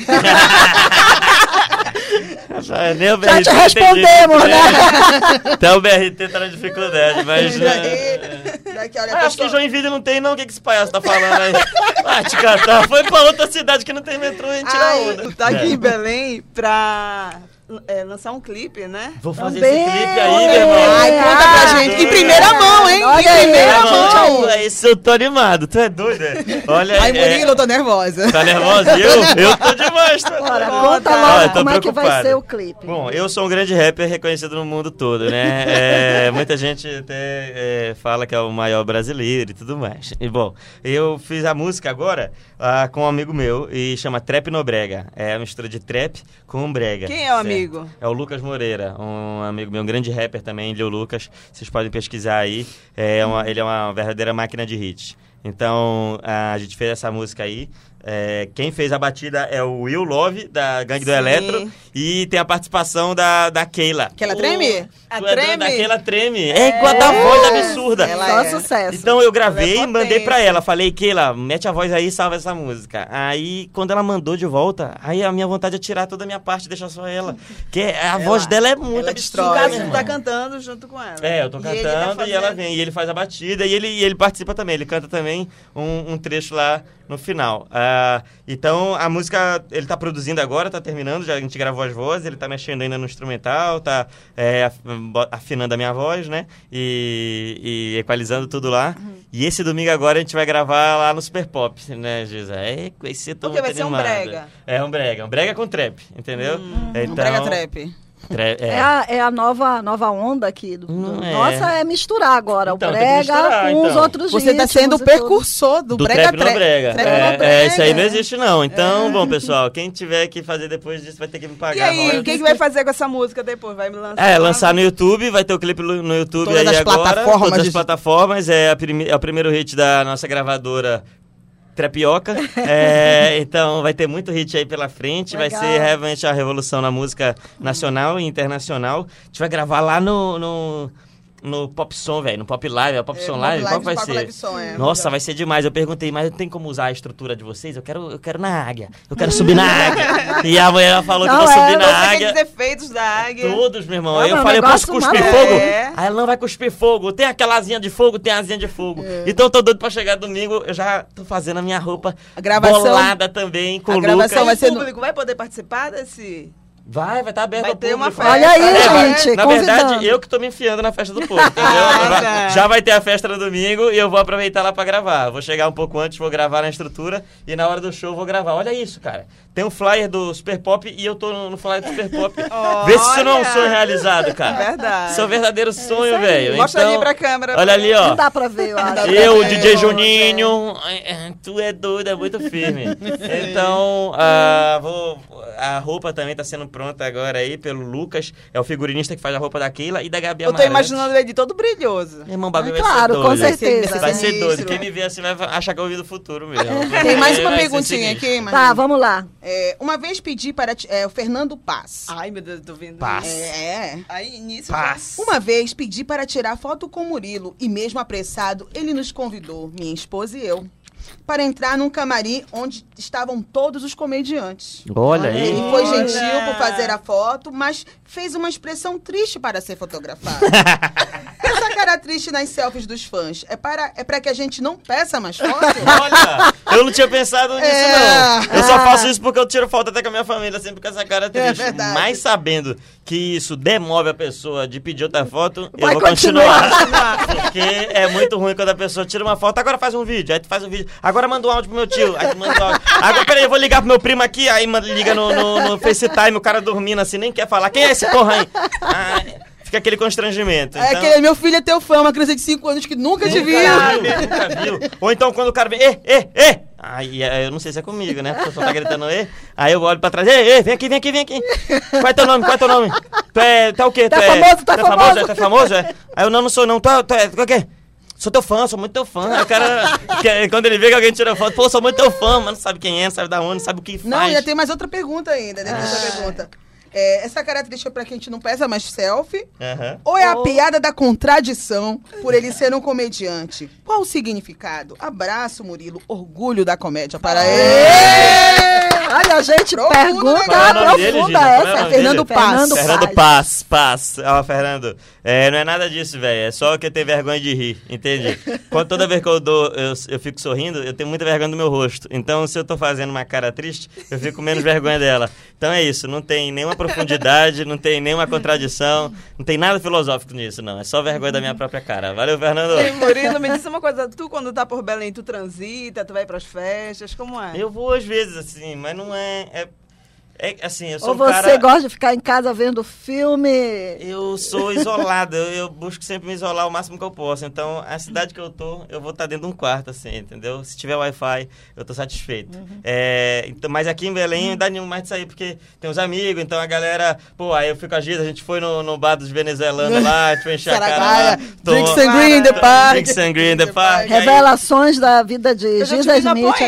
Já, nem o Já BRT te tem respondemos, né? Até o BRT tá na dificuldade, mas. Daí, né, daqui, olha, Ah, acho que Joinville não tem, não. O que, que esse palhaço tá falando aí? Ah, te catar. Foi pra outra cidade que não tem metrô e tira Ai, onda. tu tá aqui É. em Belém pra é, lançar um clipe, né? Vou fazer Também, esse clipe aí, meu irmão. Ai, conta pra gente. Em primeira mão, hein? Olha em aí, primeira gente, mão. Não, Esse eu tô animado. Tu é doido, é? Olha Ai, é- Murilo, eu tô nervosa. Tá nervosa? Eu, eu tô demais. Tá Bora, Conta. conta Ah, tô como é que vai preocupado. ser o clipe. Bom, eu sou um grande rapper reconhecido no mundo todo, né? É, muita gente até é, fala que é o maior brasileiro e tudo mais. E bom, eu fiz a música agora ah, com um amigo meu e chama Trap no Brega. É a mistura de trap com brega. Quem é o certo? amigo? É o Lucas Moreira, um amigo meu, um grande rapper também, Leo Lucas. Vocês podem pesquisar aí. É uma- ele é uma verdadeira máquina de hits. Então, a gente fez essa música aí. É, quem fez a batida é o Will Love, da Gangue do Sim. Eletro. E tem a participação da, da Keila. Que ela treme? A é treme? Da Keila treme. É, com a da voz absurda. Ela Só é. sucesso. Então eu gravei Ela é e mandei pra ela. Falei, Keila, mete a voz aí e salva essa música. Aí, quando ela mandou de volta, aí a minha vontade é tirar toda a minha parte e deixar só ela. Que a voz dela é muito ela absurda. destrói, No caso, tu tá cantando junto com ela. É, eu tô E ele cantando tá e ela fazendo- vem. E ele faz a batida e ele, e ele participa também. Ele canta também um, um trecho lá no final. Ah, então, a música, ele tá produzindo agora, tá terminando, já a gente gravou as vozes, ele tá mexendo ainda no instrumental, tá é, afinando a minha voz, né? E, e equalizando tudo lá. Uhum. E esse domingo agora a gente vai gravar lá no Super Pop, né, Gisele? É, tô Porque vai ser um animado. brega. É um brega, um brega com trap, entendeu? Então, Um brega trap. Tra- é. É, a, é a nova, nova onda aqui. Do, do- é. Nossa, é misturar agora Então, o brega misturar, com os então. outros Você tá ritmos sendo o precursor do, Do brega trap brega. Trap É, brega. é, isso aí não existe não. Então, bom, pessoal, quem tiver que fazer depois disso vai ter que me pagar. E aí, o que, que vai fazer com essa música depois? Vai me lançar? É, lançar no YouTube, vai ter o clipe no YouTube Todas aí as agora. plataformas Todas as de- plataformas. É, a prime- é o primeiro hit da nossa gravadora Trapioca. É, então vai ter muito hit aí pela frente. Vai Legal. ser realmente a revolução na música nacional e internacional. A gente vai gravar lá no. no no Pop Som, velho, no Pop Live, é o Pop É, Som Live, qual Live, que vai Pop ser? Live Som, é. Nossa, vai ser demais. Eu perguntei, mas tem como usar a estrutura de vocês? Eu quero, eu quero na águia. Eu quero subir na águia. E a mulher falou que Não, eu vou é, subir na Você águia. quer os efeitos da águia. Todos, meu irmão. Não, Aí eu falei, eu posso cuspir fogo? É. Aí ela não vai cuspir fogo. Tem aquela asinha de fogo, tem a asinha de fogo. É. Então eu tô doido pra chegar domingo. Eu já tô fazendo a minha roupa A gravação- bolada também com a o gravação Lucas. vai o ser no- público vai poder participar desse... Vai, vai estar aberto Vai ao ter uma público. festa. Olha aí, É, gente, Na convidando. verdade, eu que tô me enfiando na festa do povo, entendeu? Ah, tá. Já vai ter a festa no domingo e eu vou aproveitar lá pra gravar. Vou chegar um pouco antes, vou gravar na estrutura e na hora do show vou gravar. Olha isso, cara. Tem um flyer do Super Pop e eu tô no, no flyer do Super Pop. Vê se isso não é um sonho realizado, cara. Verdade. Isso é um verdadeiro sonho, velho. Mostra então, ali pra câmera. Olha ali, ó. Não dá pra ver, eu acho. Eu, DJ Juninho, é, tu é doido, é muito firme. Então, ah, vou, a roupa também tá sendo pronta agora aí pelo Lucas, é o figurinista que faz a roupa da Keila e da Gabi Eu tô imaginando ele todo brilhoso. Irmão, o bagulho Ah, vai claro, ser com doido. certeza. Vai ser doido. Quem me vê assim vai achar que eu vi do futuro mesmo. Tem mais uma perguntinha aqui, Marli. Tá, vamos lá. É, uma vez pedi para é, o Fernando Paz. Ai, meu Deus, tô vendo Paz. isso. É. Aí, nisso... Paz. Uma vez pedi para tirar foto com o Murilo e mesmo apressado, ele nos convidou, minha esposa e eu, para entrar num camarim onde estavam todos os comediantes. Olha aí. Ele foi Olha. gentil por fazer a foto, mas fez uma expressão triste para ser fotografado. Essa cara triste nas selfies dos fãs é para, é para que a gente não peça mais foto? Olha, eu não tinha pensado nisso, É. não. Eu só faço isso porque eu tiro foto até com a minha família, sempre com essa cara triste. verdade. Mas sabendo que isso demove a pessoa de pedir outra foto, Vai eu vou continuar. continuar. Porque é muito ruim quando a pessoa tira uma foto, agora faz um vídeo, aí tu faz um vídeo, agora manda um áudio pro meu tio, aí manda um áudio. Agora, peraí, eu vou ligar pro meu primo aqui, aí manda- liga no, no, no FaceTime, o cara dormindo assim, nem quer falar. Quem é esse porra aí? Ah, fica aquele constrangimento. É Então- que meu filho é teu fã, uma criança de 5 anos que nunca te viu. Nunca viu, nunca viu. Ou então quando o cara vem, ê, ê, ê. Aí é, eu não sei se é comigo, né? O pessoal tá gritando, ê. Aí eu olho pra trás, ê, ê, vem aqui, vem aqui, vem aqui. Qual é teu nome? Qual é teu nome? Tu é, tu é o quê? Tu é famoso, tu é tu é famoso? famoso. é? Tu é famoso? É? Aí eu não, não sou não. Tu é, tu é, tu é o quê? Sou teu fã, sou muito teu fã. Aí o cara, que- quando ele vê que alguém tira foto, pô, sou muito teu fã, mas não sabe quem é, não sabe da onde, não sabe o que faz. Não, ainda tem mais outra pergunta ainda, dessa Ah. pergunta. É, essa característica é pra que a gente não peça mais selfie? Aham. Ou é a piada da contradição por ele ser um comediante? Qual o significado? Abraço, Murilo. Orgulho da comédia para ele. Olha, a gente Profundo, pergunta é dele, profunda? Qual é essa. nome Fernando dele? Paz. Fernando Fernando Paz. Paz. Ó, Fernando, é, não é nada disso, velho. É só que eu tenho vergonha de rir, entende? Quando toda vez que eu dou, eu, eu fico sorrindo, eu tenho muita vergonha do meu rosto. Então, se eu tô fazendo uma cara triste, eu fico menos vergonha dela. Então é isso, não tem nenhuma profundidade, não tem nenhuma contradição, não tem nada filosófico nisso, não. É só vergonha da minha própria cara. Valeu, Fernando. Ei, Murilo, me diz uma coisa. Tu, quando tá por Belém, tu transita, tu vai pras festas, como é? Eu vou às vezes, assim, mas não é. É, é assim, eu sou Ou um você cara. gosta de ficar em casa vendo filme? Eu sou isolado, eu, eu busco sempre me isolar o máximo que eu posso. Então, a cidade que eu tô, eu vou estar dentro de um quarto, assim, entendeu? Se tiver Wi-Fi, eu tô satisfeito. É, então, mas aqui em Belém, dá nenhum mais de sair, porque tem uns amigos, então a galera... Pô, aí eu fico às vezes, a gente foi no, no bar dos venezuelanos lá, a gente foi encher a cara lá. Saragaia, tomou- Drink Sangria in the Park. Drink Sangria in the Park. aí- Revelações da vida de na Smith aqui.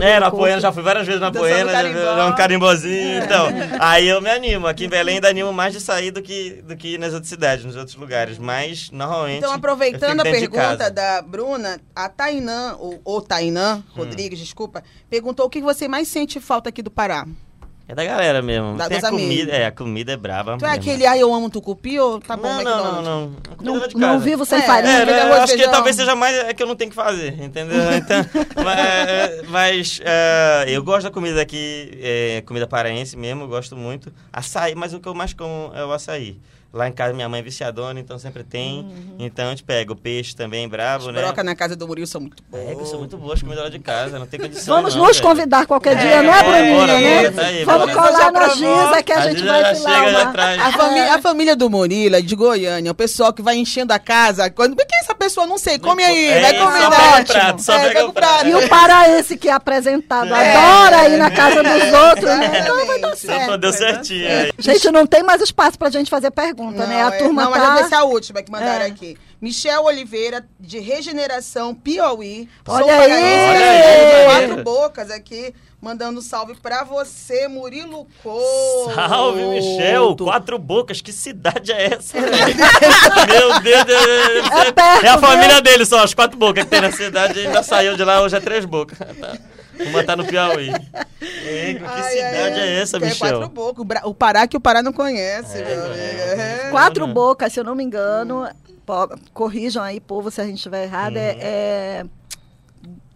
É, na Poena, já fui várias vezes na Poena, já vi um carimbozinho, então. Aí eu me animo. Aqui em Belém ainda animo mais de sair do que, do que nas outras cidades, nos outros lugares. Mas, normalmente. Então, aproveitando a pergunta da Bruna, a Tainã, ou, ou Tainã Rodrigues, desculpa, perguntou o que você mais sente falta aqui do Pará. É da galera mesmo. Da- Tem a comida. É, a comida é brava. Tu é mesmo. aquele, ai, eu amo tucupi ou tá bom, Não, não, não, não. Não, de não vivo sem É, farinha. É, né, eu acho que talvez seja mais é que eu não tenho que fazer, entendeu? Então, mas mas, é, eu gosto da comida aqui, é, comida paraense mesmo, gosto muito. Açaí, mas o que eu mais como é o açaí. Lá em casa minha mãe é viciadona, então sempre tem. Uhum. Então a gente pega o peixe também, bravo, né? Broca na casa do Murilo são muito boas. É, que são muito boas comida lá de casa, não tem condição. Vamos não, nos velho. convidar qualquer dia, É, não é, é, Bruninha, bora, né? tá aí, Vamos bora. colar na. Giza que a, A gente Giza vai já filar já uma... A, fami- a família do Murilo é de Goiânia, o pessoal que vai enchendo a casa. Quando... Por que essa pessoa? Não sei, come aí, É, vai só comer. pega o ótimo. prato, só É, pega o prato. E o paraense que é apresentado É. adora ir na casa dos outros, né? Então vai dar certo. deu certinho aí. Gente, não tem mais espaço pra gente fazer pergunta, né? A é- turma não, mas eu vou ver se é tá... a última que mandaram É. aqui. Michel Oliveira, de Regeneração Piauí. Olha Sou aí! paraense, Olha aí! Quatro bocas aqui, mandando salve pra você, Murilo Couto. Salve, Michel! Quatro bocas, que cidade é essa? Meu Deus, Deus, Deus, É perto, é a viu? família dele só, as quatro bocas que tem na cidade, ainda saiu de lá, hoje é três bocas. Tá. Uma tá no Piauí. Ei, que Ai, cidade ai, é essa, que É Michel? quatro bocas. O Pará que o Pará não conhece, É, meu amigo. é. É. Quatro bocas, se eu não me engano. po- Corrijam aí, povo, se a gente estiver errado. É, é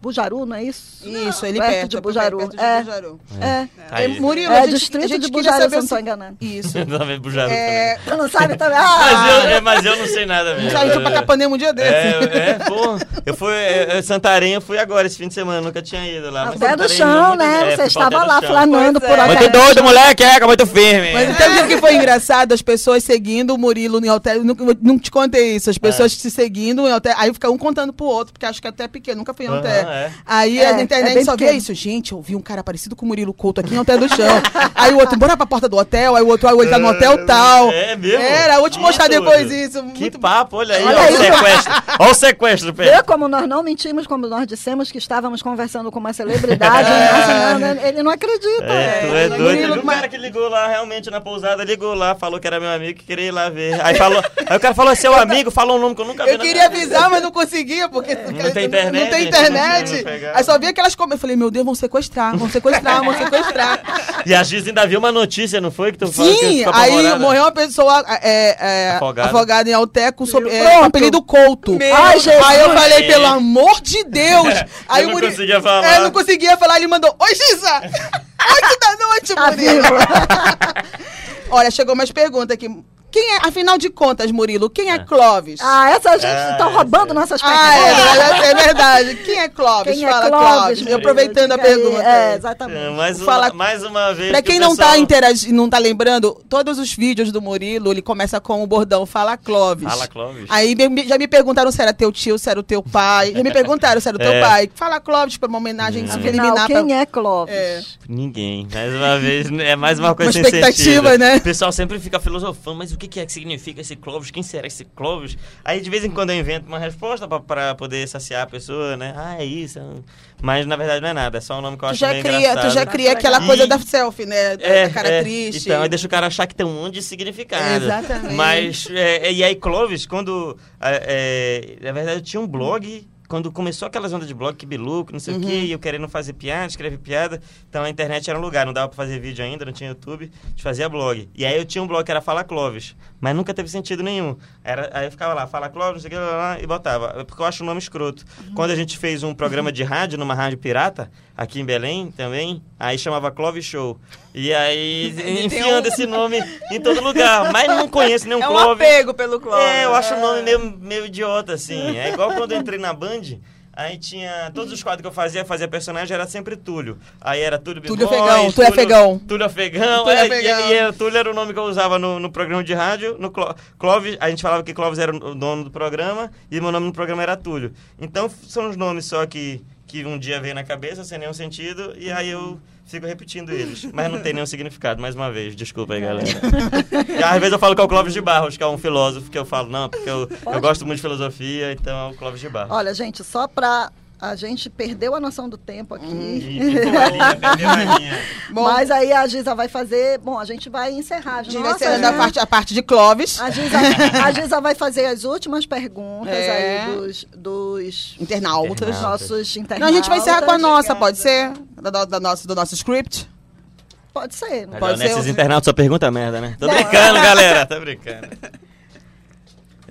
Bujaru, não é isso? Isso, ele perto, perto, de é Bujaru. perto de é, Bujaru. é. Tá aí. Murilo, É, a gente, distrito a gente de Bujaru, se eu não estou enganando. Isso. Também Bujaru É, Tu não sabe também? também. Mas eu, Ah! é, mas eu não sei nada mesmo. já entrou pra Capanema um dia desse. É, é, pô. Eu fui. É, é, Santarém, eu fui agora esse fim de semana, nunca tinha ido lá. mas Pé do chão, né? é, Você estava lá flanando por é. aquela... Muito doido, moleque, é, muito firme. Mas sabe o que foi engraçado? As pessoas seguindo o Murilo em hotel. Não, te contei isso. As pessoas se seguindo em hotel. Aí fica um contando pro outro, porque acho que até é pequeno. Nunca fui em hotel. É. Aí É, na é internet bem só via pequeno. isso. Gente, eu vi um cara parecido com o Murilo Couto aqui no hotel do chão. aí o outro, bora pra porta do hotel. Aí o outro, ah, ele tá no hotel tal. É mesmo? Era, vou te mostrar depois isso. Que Muito papo, olha aí, Olha ó, o isso. sequestro. Olha o sequestro, Pedro. Vê como nós não mentimos, como nós dissemos que estávamos conversando com uma celebridade. Nossa, não, ele não acredita. É, tu é É, doido. Murilo, mas- cara que ligou lá, realmente, na pousada, ligou lá, falou que era meu amigo, que queria ir lá ver. Aí, falou, aí o cara falou, é seu amigo, falou um nome que eu nunca vi Eu queria avisar, mas não conseguia, porque Não tem internet, Não tem internet. Pegar. Aí só vi aquelas comentários. Eu falei, meu Deus, vão sequestrar, vão sequestrar, vão sequestrar. E a Giz ainda viu uma notícia, não foi? Que tu falou que Sim, aí morreu uma pessoa é, é, Afogada. afogada. em Alteco sob é, com apelido Couto. Meu Ai, Jesus. Aí eu falei, É. pelo amor de Deus! Aí Eu não Muri- conseguia falar. É, não conseguia falar, ele mandou, oi Giza! Oito da noite, Tá Murilo! Olha, chegou umas perguntas aqui. Quem é, afinal de contas, Murilo, quem é Clóvis? Ah, essa gente Ah, estão roubando nossas Ah, é perguntas. verdade, é verdade. Quem é Clóvis? Quem é Fala, Clóvis? Eu aproveitando a pergunta. É, É, exatamente. mais, uma, Fala- mais uma vez. Pra que quem o não pessoal- tá interagindo, não tá lembrando, todos os vídeos do Murilo, ele começa com o bordão Fala Clóvis. Fala, Clóvis. Aí já me perguntaram se era teu tio, se era o teu pai. Já me perguntaram se era o teu É. pai. Fala Clóvis pra uma homenagem Hum. subliminar. Afinal, pra- quem é Clóvis? É. Ninguém. Mais uma vez, é mais uma coisa Uma sem expectativa, sentido. né? O pessoal sempre fica filosofando, mas o que que é que significa esse Clóvis? Quem será esse Clóvis? Aí de vez em quando eu invento uma resposta pra, pra poder saciar a pessoa, né? Ah, é isso. Mas na verdade não é nada, é só um nome que eu Tu acho já, cria, tu já cria aquela E- coisa da selfie, né? Da, É, da cara é. triste. Então, aí deixa o cara achar que tem um monte de significado. Exatamente. Mas, é, e aí, Clovis, quando. é, é, na verdade, eu tinha um blog. Quando começou aquelas ondas de blog, que biluco, não sei o Uhum. quê, e eu querendo fazer piada, escrever piada. Então a internet era um lugar, não dava pra fazer vídeo ainda, não tinha YouTube, a gente fazia blog. E aí eu tinha um blog que era Fala Clovis, mas nunca teve sentido nenhum. Era, aí eu ficava lá, Fala Clovis, não sei o que, lá, lá, lá, e botava. Porque eu acho o nome escroto. Uhum. Quando a gente fez um programa de rádio, numa rádio pirata, aqui em Belém também, aí chamava Clovis Show. E aí, enfiando um- esse nome em todo lugar. Mas não conheço nenhum É um Clovis. apego pelo Clóvis. É, eu acho o nome meio, meio idiota, assim. É igual quando eu entrei na Band, aí tinha. Todos os quadros que eu fazia, fazia personagem, era sempre Túlio. Aí era Túlio Túlio Bigode, Afegão, Túlio Afegão. Túlio Afegão. Túlio é, Afegão. E, e é, Túlio era o nome que eu usava no, no programa de rádio. No Cló- Clóvis, a gente falava que Clóvis era o dono do programa e meu nome no programa era Túlio. Então são os nomes só que, que um dia veio na cabeça, sem nenhum sentido, e aí eu. Fico repetindo eles, mas não tem nenhum significado, mais uma vez. Desculpa aí, galera. E às vezes eu falo que é o Clóvis de Barros, que é um filósofo, que eu falo, não, porque eu, eu gosto muito de filosofia, então é o Clóvis de Barros. Olha, gente, só pra. A gente perdeu a noção do tempo aqui. A linha, perdeu a linha. Bom, Mas aí a Giza vai fazer. Bom, a gente vai encerrar. a gente Nossa, vai encerrando a né? parte, a parte de Clóvis. A Giza, a Giza vai fazer as últimas perguntas É. aí dos, dos, Internautas. dos nossos internautas. Não, a gente vai encerrar com a nossa, pode ser? Da, da, do nosso script? Pode ser. Mas, Pode ser nesses um- internautas só pergunta merda, né? Tô Não. brincando, galera, tô brincando.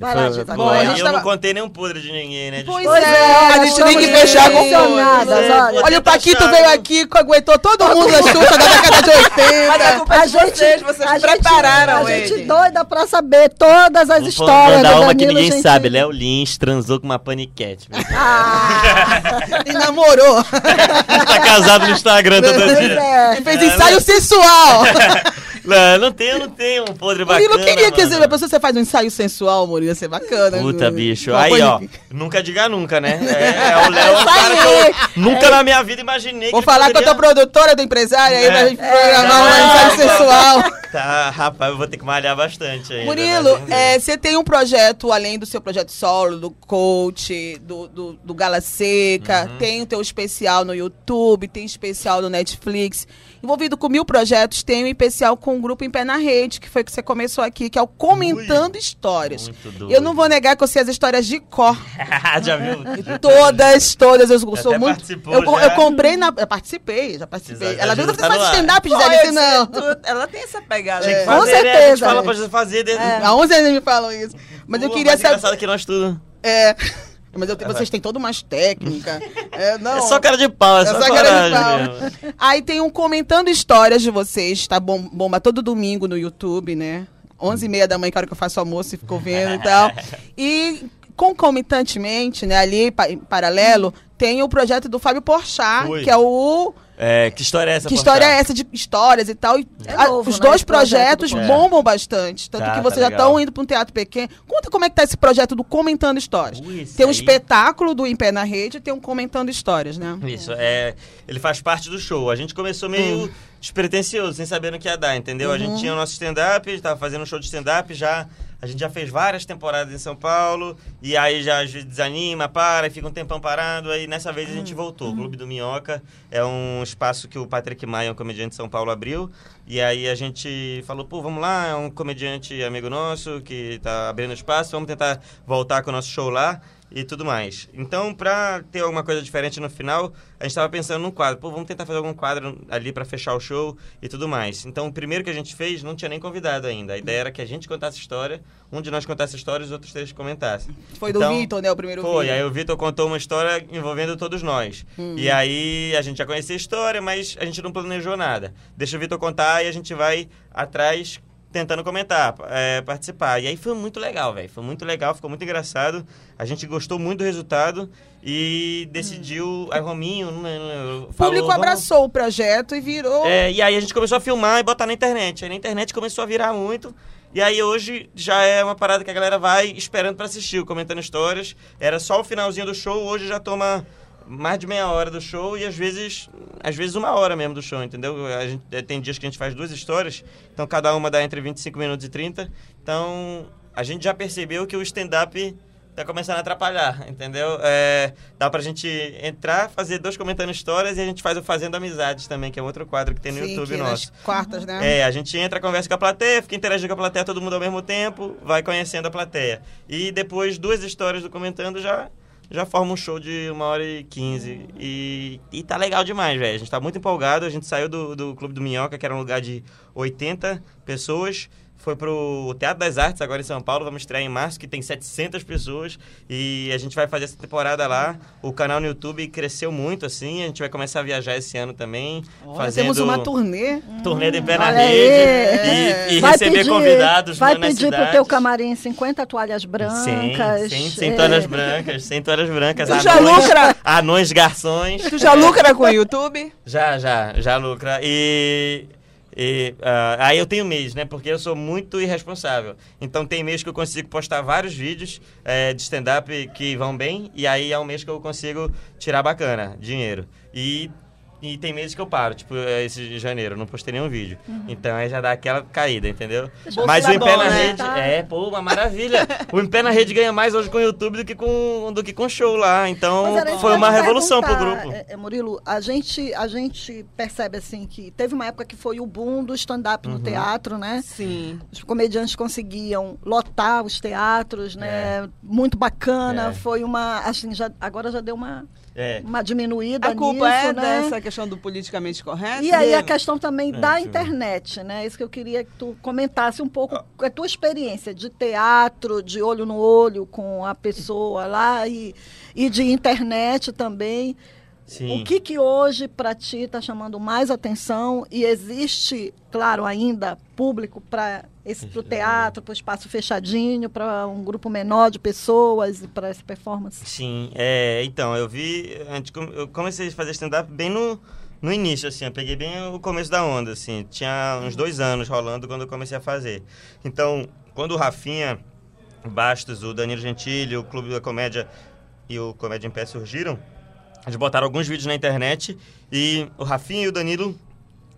Vai lá, Pô, agora. a e gente eu tava- não contei nenhum podre de ninguém, né? Pois Desculpa. é, a gente tem que fechar com olha. vou Olha, o Paquito achar- veio aqui, aguentou todo mundo na Xuxa da década de 80. Mas a culpa é de vocês, vocês a prepararam gente, a gente ele. doida pra saber todas as Vou histórias do uma que Danilo ninguém Gentili. sabe. Léo Lins transou com uma paniquete. Ah, E namorou. tá casado no Instagram todo pois dia. é. E fez ensaio sensual. Não, não tem, não tem um podre bacana. Murilo, queria que mano. você, a pessoa você faz um ensaio sensual, Murilo, ia ser bacana. Puta, bicho. Uma Aí, coisa- ó. Nunca diga nunca, né? É, é o Léo, é um cara que aí. eu nunca na minha vida imaginei Vou falar ele com a tua poderia... produtora do empresário aí É. pra gente programar Não, um ensaio sensual. Tá, rapaz, eu vou ter que malhar bastante ainda. Murilo, ver. é, você tem um projeto, além do seu projeto solo, do coach, do, do, do Gala Seca, Uhum. tem o teu especial no YouTube, tem especial no Netflix. Envolvido com mil projetos, tem um especial com o grupo Em Pé na Rede, que foi que você começou aqui, que é o Comentando Histórias. Muito doido. Eu não vou negar que eu sei as histórias de cor. Já viu? Todas, todas. Eu sou Até muito. Eu, já. eu comprei na. Eu participei, já participei. Exato, Ela viu que já você tá faz stand-up, Gisele, não. ela tem essa pegada. Que aí. Com fazer, né? A gente certeza. fala pra fazer desde... Há 11 anos me falam isso. Mas eu Pô, queria mais saber. engraçado que nós tudo. É. Mas eu, vocês têm todas umas técnicas. É, não. É só cara de pau, é, É só, só cara de pau. mesmo. Aí tem um comentando histórias de vocês, tá bom, bomba todo domingo no YouTube, né? 11 e meia da manhã, que é hora que eu faço almoço e fico vendo e tal. E concomitantemente, né, ali pa- em paralelo, tem o projeto do Fábio Porchat, Ui. que é o É, que história é essa, que história é essa de histórias e tal? E É a- novo, os né, dois projeto projetos do bombam bastante. Tanto Tá, que tá vocês já legal. estão indo para um teatro pequeno. Conta como é que tá esse projeto do Comentando Histórias. Ui, tem um aí- espetáculo do Em Pé na Rede e tem um Comentando Histórias, né? Isso, é. Ele faz parte do show. A gente começou meio Hum. despretensioso, sem saber no que ia dar, entendeu? A Uhum. gente tinha o nosso stand-up, a gente tava fazendo um show de stand-up já. A gente já fez várias temporadas em São Paulo, e aí já desanima, para, e fica um tempão parado. Aí nessa vez a Hum. gente voltou. O Clube do Minhoca é um espaço que o Patrick Maia, um comediante de São Paulo, abriu. E aí a gente falou, pô, vamos lá, é um comediante amigo nosso que tá abrindo espaço, vamos tentar voltar com o nosso show lá e tudo mais. Então, pra ter alguma coisa diferente no final, a gente tava pensando num quadro. Pô, vamos tentar fazer algum quadro ali pra fechar o show e tudo mais. Então, o primeiro que a gente fez não tinha nem convidado ainda. A ideia era que a gente contasse história, um de nós contasse história e os outros três comentassem. Foi do Então, Vitor, né? O primeiro Foi, vídeo. aí o Vitor contou uma história envolvendo todos nós. E aí a gente já conhecia a história, mas a gente não planejou nada. Deixa o Vitor contar e a gente vai atrás tentando comentar, é, participar. E aí foi muito legal, velho. Foi muito legal, ficou muito engraçado. A gente gostou muito do resultado e decidiu. Aí Rominho, O público "Vamos- abraçou o projeto e virou. é, e aí a gente começou a filmar e botar na internet. Aí na internet começou a virar muito. E aí hoje já é uma parada que a galera vai esperando pra assistir, comentando histórias. Era só o finalzinho do show, hoje já toma mais de meia hora do show e às vezes às vezes uma hora mesmo do show, entendeu? A gente, eh, tem dias que a gente faz duas histórias, então cada uma dá entre 25 minutos e 30. Então a gente já percebeu que o stand-up tá começando a atrapalhar, entendeu? É, dá pra gente entrar, fazer dois comentando histórias e a gente faz o Fazendo Amizades também, que é outro quadro que tem no Sim, YouTube nosso. quartas, né? É, a gente entra, conversa com a plateia, fica interagindo com a plateia todo mundo ao mesmo tempo, vai conhecendo a plateia. E depois, duas histórias do Comentando já, já forma um show de uma hora e quinze. E, e tá legal demais, velho. A gente tá muito empolgado. A gente saiu do, do Clube do Minhoca, que era um lugar de 80 pessoas. Foi pro Teatro das Artes, agora em São Paulo. Vamos estrear em março, que tem 700 pessoas. E a gente vai fazer essa temporada lá. O canal no YouTube cresceu muito, assim. A gente vai começar a viajar esse ano também. Olha, fazendo Temos uma turnê. turnê de pé na Olha rede aí. e, e Vai receber pedir- convidados Vai pedir pro cidades. teu camarim 50 toalhas Sim, brancas. sim, sem é, toalhas brancas, sem toalhas brancas. Tu já anões, lucra? anões garçons. Tu já lucra com o YouTube? Já, já, já lucra. E. e, ah, aí eu tenho mês, né? Porque eu sou muito irresponsável. Então tem mês que eu consigo postar vários vídeos eh, de stand-up que vão bem. E aí é um mês que eu consigo tirar bacana, dinheiro. E. E tem meses que eu paro, tipo, eh, esse de janeiro, não postei nenhum vídeo. Então aí já dá aquela caída, entendeu? Bolsa Mas o Em Pé na né? Rede. Tá. É, pô, uma maravilha. o Em Pé na Rede ganha mais hoje com o YouTube do que com, do que com show lá. Então foi uma revolução pro grupo. é, é, Murilo, a gente, a gente percebe assim que teve uma época que foi o boom do stand-up Uhum. no teatro, né? Sim. Os comediantes conseguiam lotar os teatros, né? Muito bacana. É. Foi uma. Assim, já, agora já deu uma, É. uma diminuída A culpa nisso, é né? dessa questão do politicamente correto? E aí né? a questão também É, da internet, né? Isso que eu queria que tu comentasse um pouco a tua experiência de teatro, de olho no olho com a pessoa lá e, e de internet também. Sim. O que que hoje para ti está chamando mais atenção e existe, claro, ainda público para esse pro teatro, para o espaço fechadinho, para um grupo menor de pessoas para essa performance? Sim, é, então, eu vi, antes, eu comecei a fazer stand-up bem no, no início, assim, eu peguei bem o começo da onda, assim, tinha uns dois anos rolando quando eu comecei a fazer. Então, quando o Rafinha Bastos, o Danilo Gentili, o Clube da Comédia e o Comédia em Pé surgiram, eles botaram alguns vídeos na internet e o Rafinha e o Danilo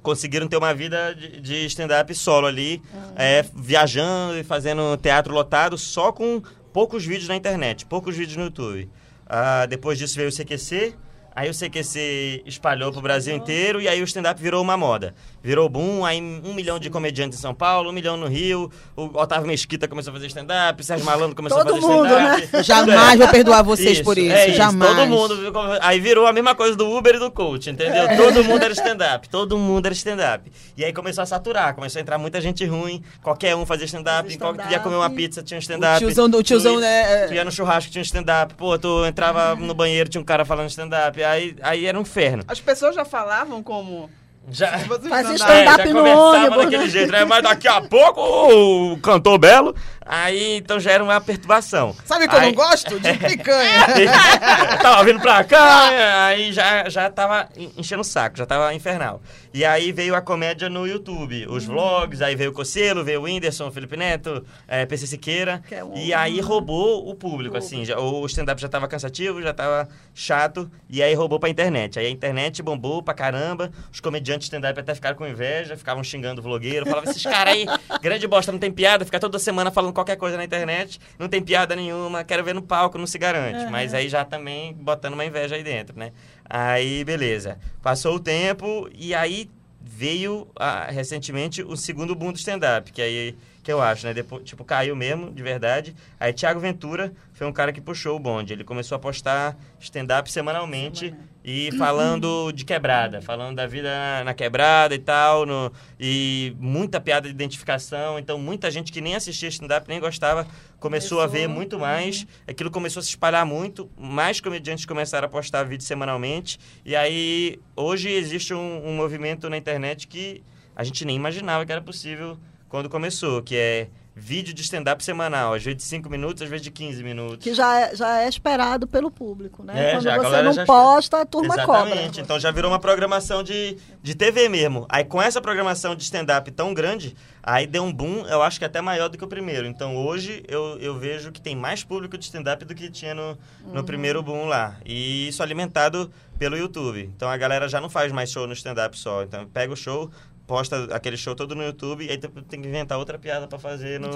conseguiram ter uma vida de, de stand-up solo ali, é, viajando e fazendo teatro lotado só com poucos vídeos na internet, poucos vídeos no YouTube. Ah, depois disso veio o CQC, aí o CQC espalhou pro Brasil inteiro e aí o stand-up virou uma moda. Virou boom, aí um milhão de comediantes em São Paulo, um milhão no Rio, o Otávio Mesquita começou a fazer stand-up, o Sérgio Malandro começou Todo a fazer mundo, stand-up. Eu jamais vou perdoar vocês por isso. é jamais. Todo mundo. Aí virou a mesma coisa do Uber e do coach, entendeu? É. Todo mundo era stand-up. Todo mundo era stand-up. E aí começou a saturar, começou a entrar muita gente ruim. Qualquer um fazia stand-up. Fazia Qualquer ia comer uma pizza, tinha um stand-up. O tiozão do- o tiozão, Tu- né, é- Tu ia no churrasco, tinha um stand-up. Pô, tu entrava no banheiro, tinha um cara falando stand-up. Aí, aí era um inferno. As pessoas já falavam como... Já. Fazia stand-up. É, já no conversava ônibus, daquele né? jeito, né? Mas daqui a pouco o cantor Belo. Aí, então já era uma perturbação. Sabe que eu Aí- não gosto? De picanha. tava vindo pra cá, aí já, já tava en- enchendo o saco, já tava infernal. E aí veio a comédia no YouTube, os vlogs, aí veio o Cocelo, veio o Whindersson, o Felipe Neto, é, PC Siqueira. Que é um- E aí roubou o público, assim. Já, o stand-up já tava cansativo, já tava chato, e aí roubou pra internet. Aí a internet bombou pra caramba, os comediantes stand-up até ficaram com inveja, ficavam xingando o vlogueiro, falavam, esses caras aí, grande bosta, não tem piada, fica toda semana falando qualquer coisa na internet, não tem piada nenhuma, quero ver no palco, não se garante. Mas aí já também botando uma inveja aí dentro, né? Aí, beleza. Passou o tempo e aí veio ah, recentemente o segundo boom do stand-up, que aí que eu acho, né? Depois, tipo, caiu mesmo, de verdade. Aí Thiago Ventura foi um cara que puxou o bonde. Ele começou a postar stand-up semanalmente e falando de quebrada, falando da vida na quebrada e tal, no, e muita piada de identificação. Então, muita gente que nem assistia stand-up, nem gostava, começou, a ver muito mais. Aquilo começou a se espalhar muito. Mais comediantes começaram a postar vídeo semanalmente. E aí, hoje existe um, um movimento na internet que a gente nem imaginava que era possível quando começou, que é vídeo de stand-up semanal, às vezes de 5 minutos, às vezes de 15 minutos. Que já é, já é esperado pelo público, né? É, Quando já, você não posta, a turma Exatamente. cobra. Então já virou uma programação de, de TV mesmo. Aí com essa programação de stand-up tão grande, aí deu um boom, eu acho que até maior do que o primeiro. Então hoje eu, eu vejo que tem mais público de stand-up do que tinha no, no Uhum. primeiro boom lá. E isso alimentado pelo YouTube. Então a galera já não faz mais show no stand-up só. Então pega o show, posta aquele show todo no YouTube e aí tem que inventar outra piada pra fazer no,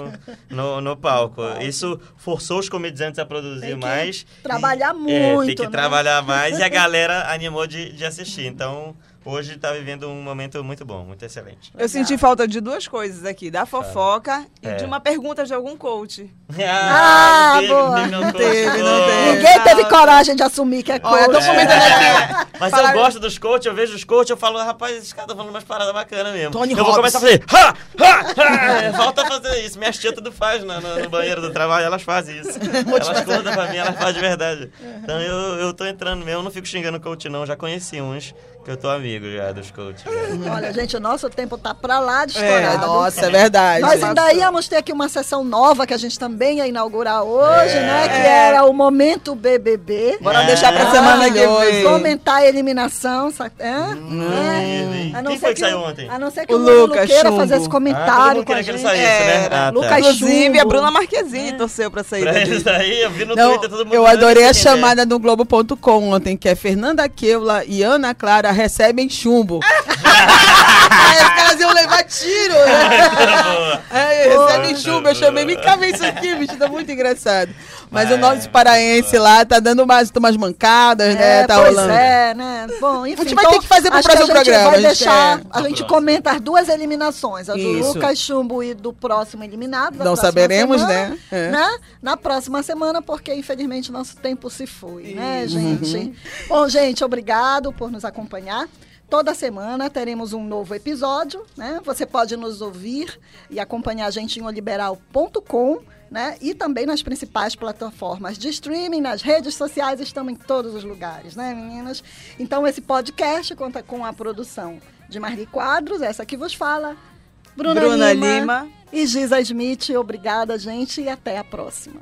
no, no palco. Isso forçou os comediantes a produzir mais. trabalhar E- é, muito, tem que né? trabalhar mais e a galera animou de, de assistir. Então, hoje tá vivendo um momento muito bom, muito excelente. Eu senti falta de duas coisas aqui, da fofoca e É. de uma pergunta de algum coach. Ah, não teve, boa. não teve, não teve, não coach. teve. Ninguém teve coragem de assumir que é coach. tô comentando aqui. Mas Falar- eu gosto dos coaches, eu vejo os coaches, eu falo, rapaz, esses caras estão falando umas paradas bacanas mesmo. Tony eu vou Robbins. começar a fazer, ha, ha, ha. Falta fazer isso. Minhas tia tudo faz no, no- no banheiro do trabalho, elas fazem isso. Elas contam pra mim, elas fazem de verdade. Então eu, eu tô entrando mesmo, eu não fico xingando coach não, já conheci uns que eu tô amigo já dos coaches. já. Olha, gente, o nosso tempo tá pra lá de É, estourado. nossa, é verdade. Nós ainda íamos ter aqui uma sessão nova que a gente também ia inaugurar hoje, É. né? Que era o Momento BBB. Bora É. deixar pra Ah, semana que vem. Comentar a eliminação, sabe? É? Hum, É. A não Quem foi que saiu ontem? A não ser que O o, Lucas queira Chumbo. fazer esse Ah, todo comentário mundo com a queria que ele gente. saísse, né? É, Ah, tá. Lucas Inclusive, a. Bruna Marquezine torceu pra sair Pra isso aí, eu vi no Não, Twitter todo mundo eu adorei a é. chamada do Globo.com ontem, que é Fernanda Keula e Ana Clara recebem chumbo. Aí os caras iam levar tiro, né? É, recebem chumbo. Eu chamei, vem cá ver isso aqui, bicho, tá muito engraçado. Mas o nosso paraense lá tá dando umas, umas mancadas, né? É, Tá pois rolando. é, né? Bom, enfim. A gente vai então, ter que fazer pro próximo a gente programa, vai a gente deixar, quer. a gente comenta as duas eliminações, a do Isso. Lucas Chumbo e do próximo eliminado. Não saberemos, semana, né? É. né? Na próxima semana, porque infelizmente nosso tempo se foi, né, Uhum. gente? Bom, gente, obrigado por nos acompanhar. Toda semana teremos um novo episódio, né? Você pode nos ouvir e acompanhar a gente em oliberal.com, né? E também nas principais plataformas de streaming, nas redes sociais, estamos em todos os lugares, né, meninas? Então esse podcast conta com a produção de Marli Quadros, essa que vos fala, Bruna, Bruna Lima, Lima, e Giza Smith. Obrigada, gente, e até a próxima.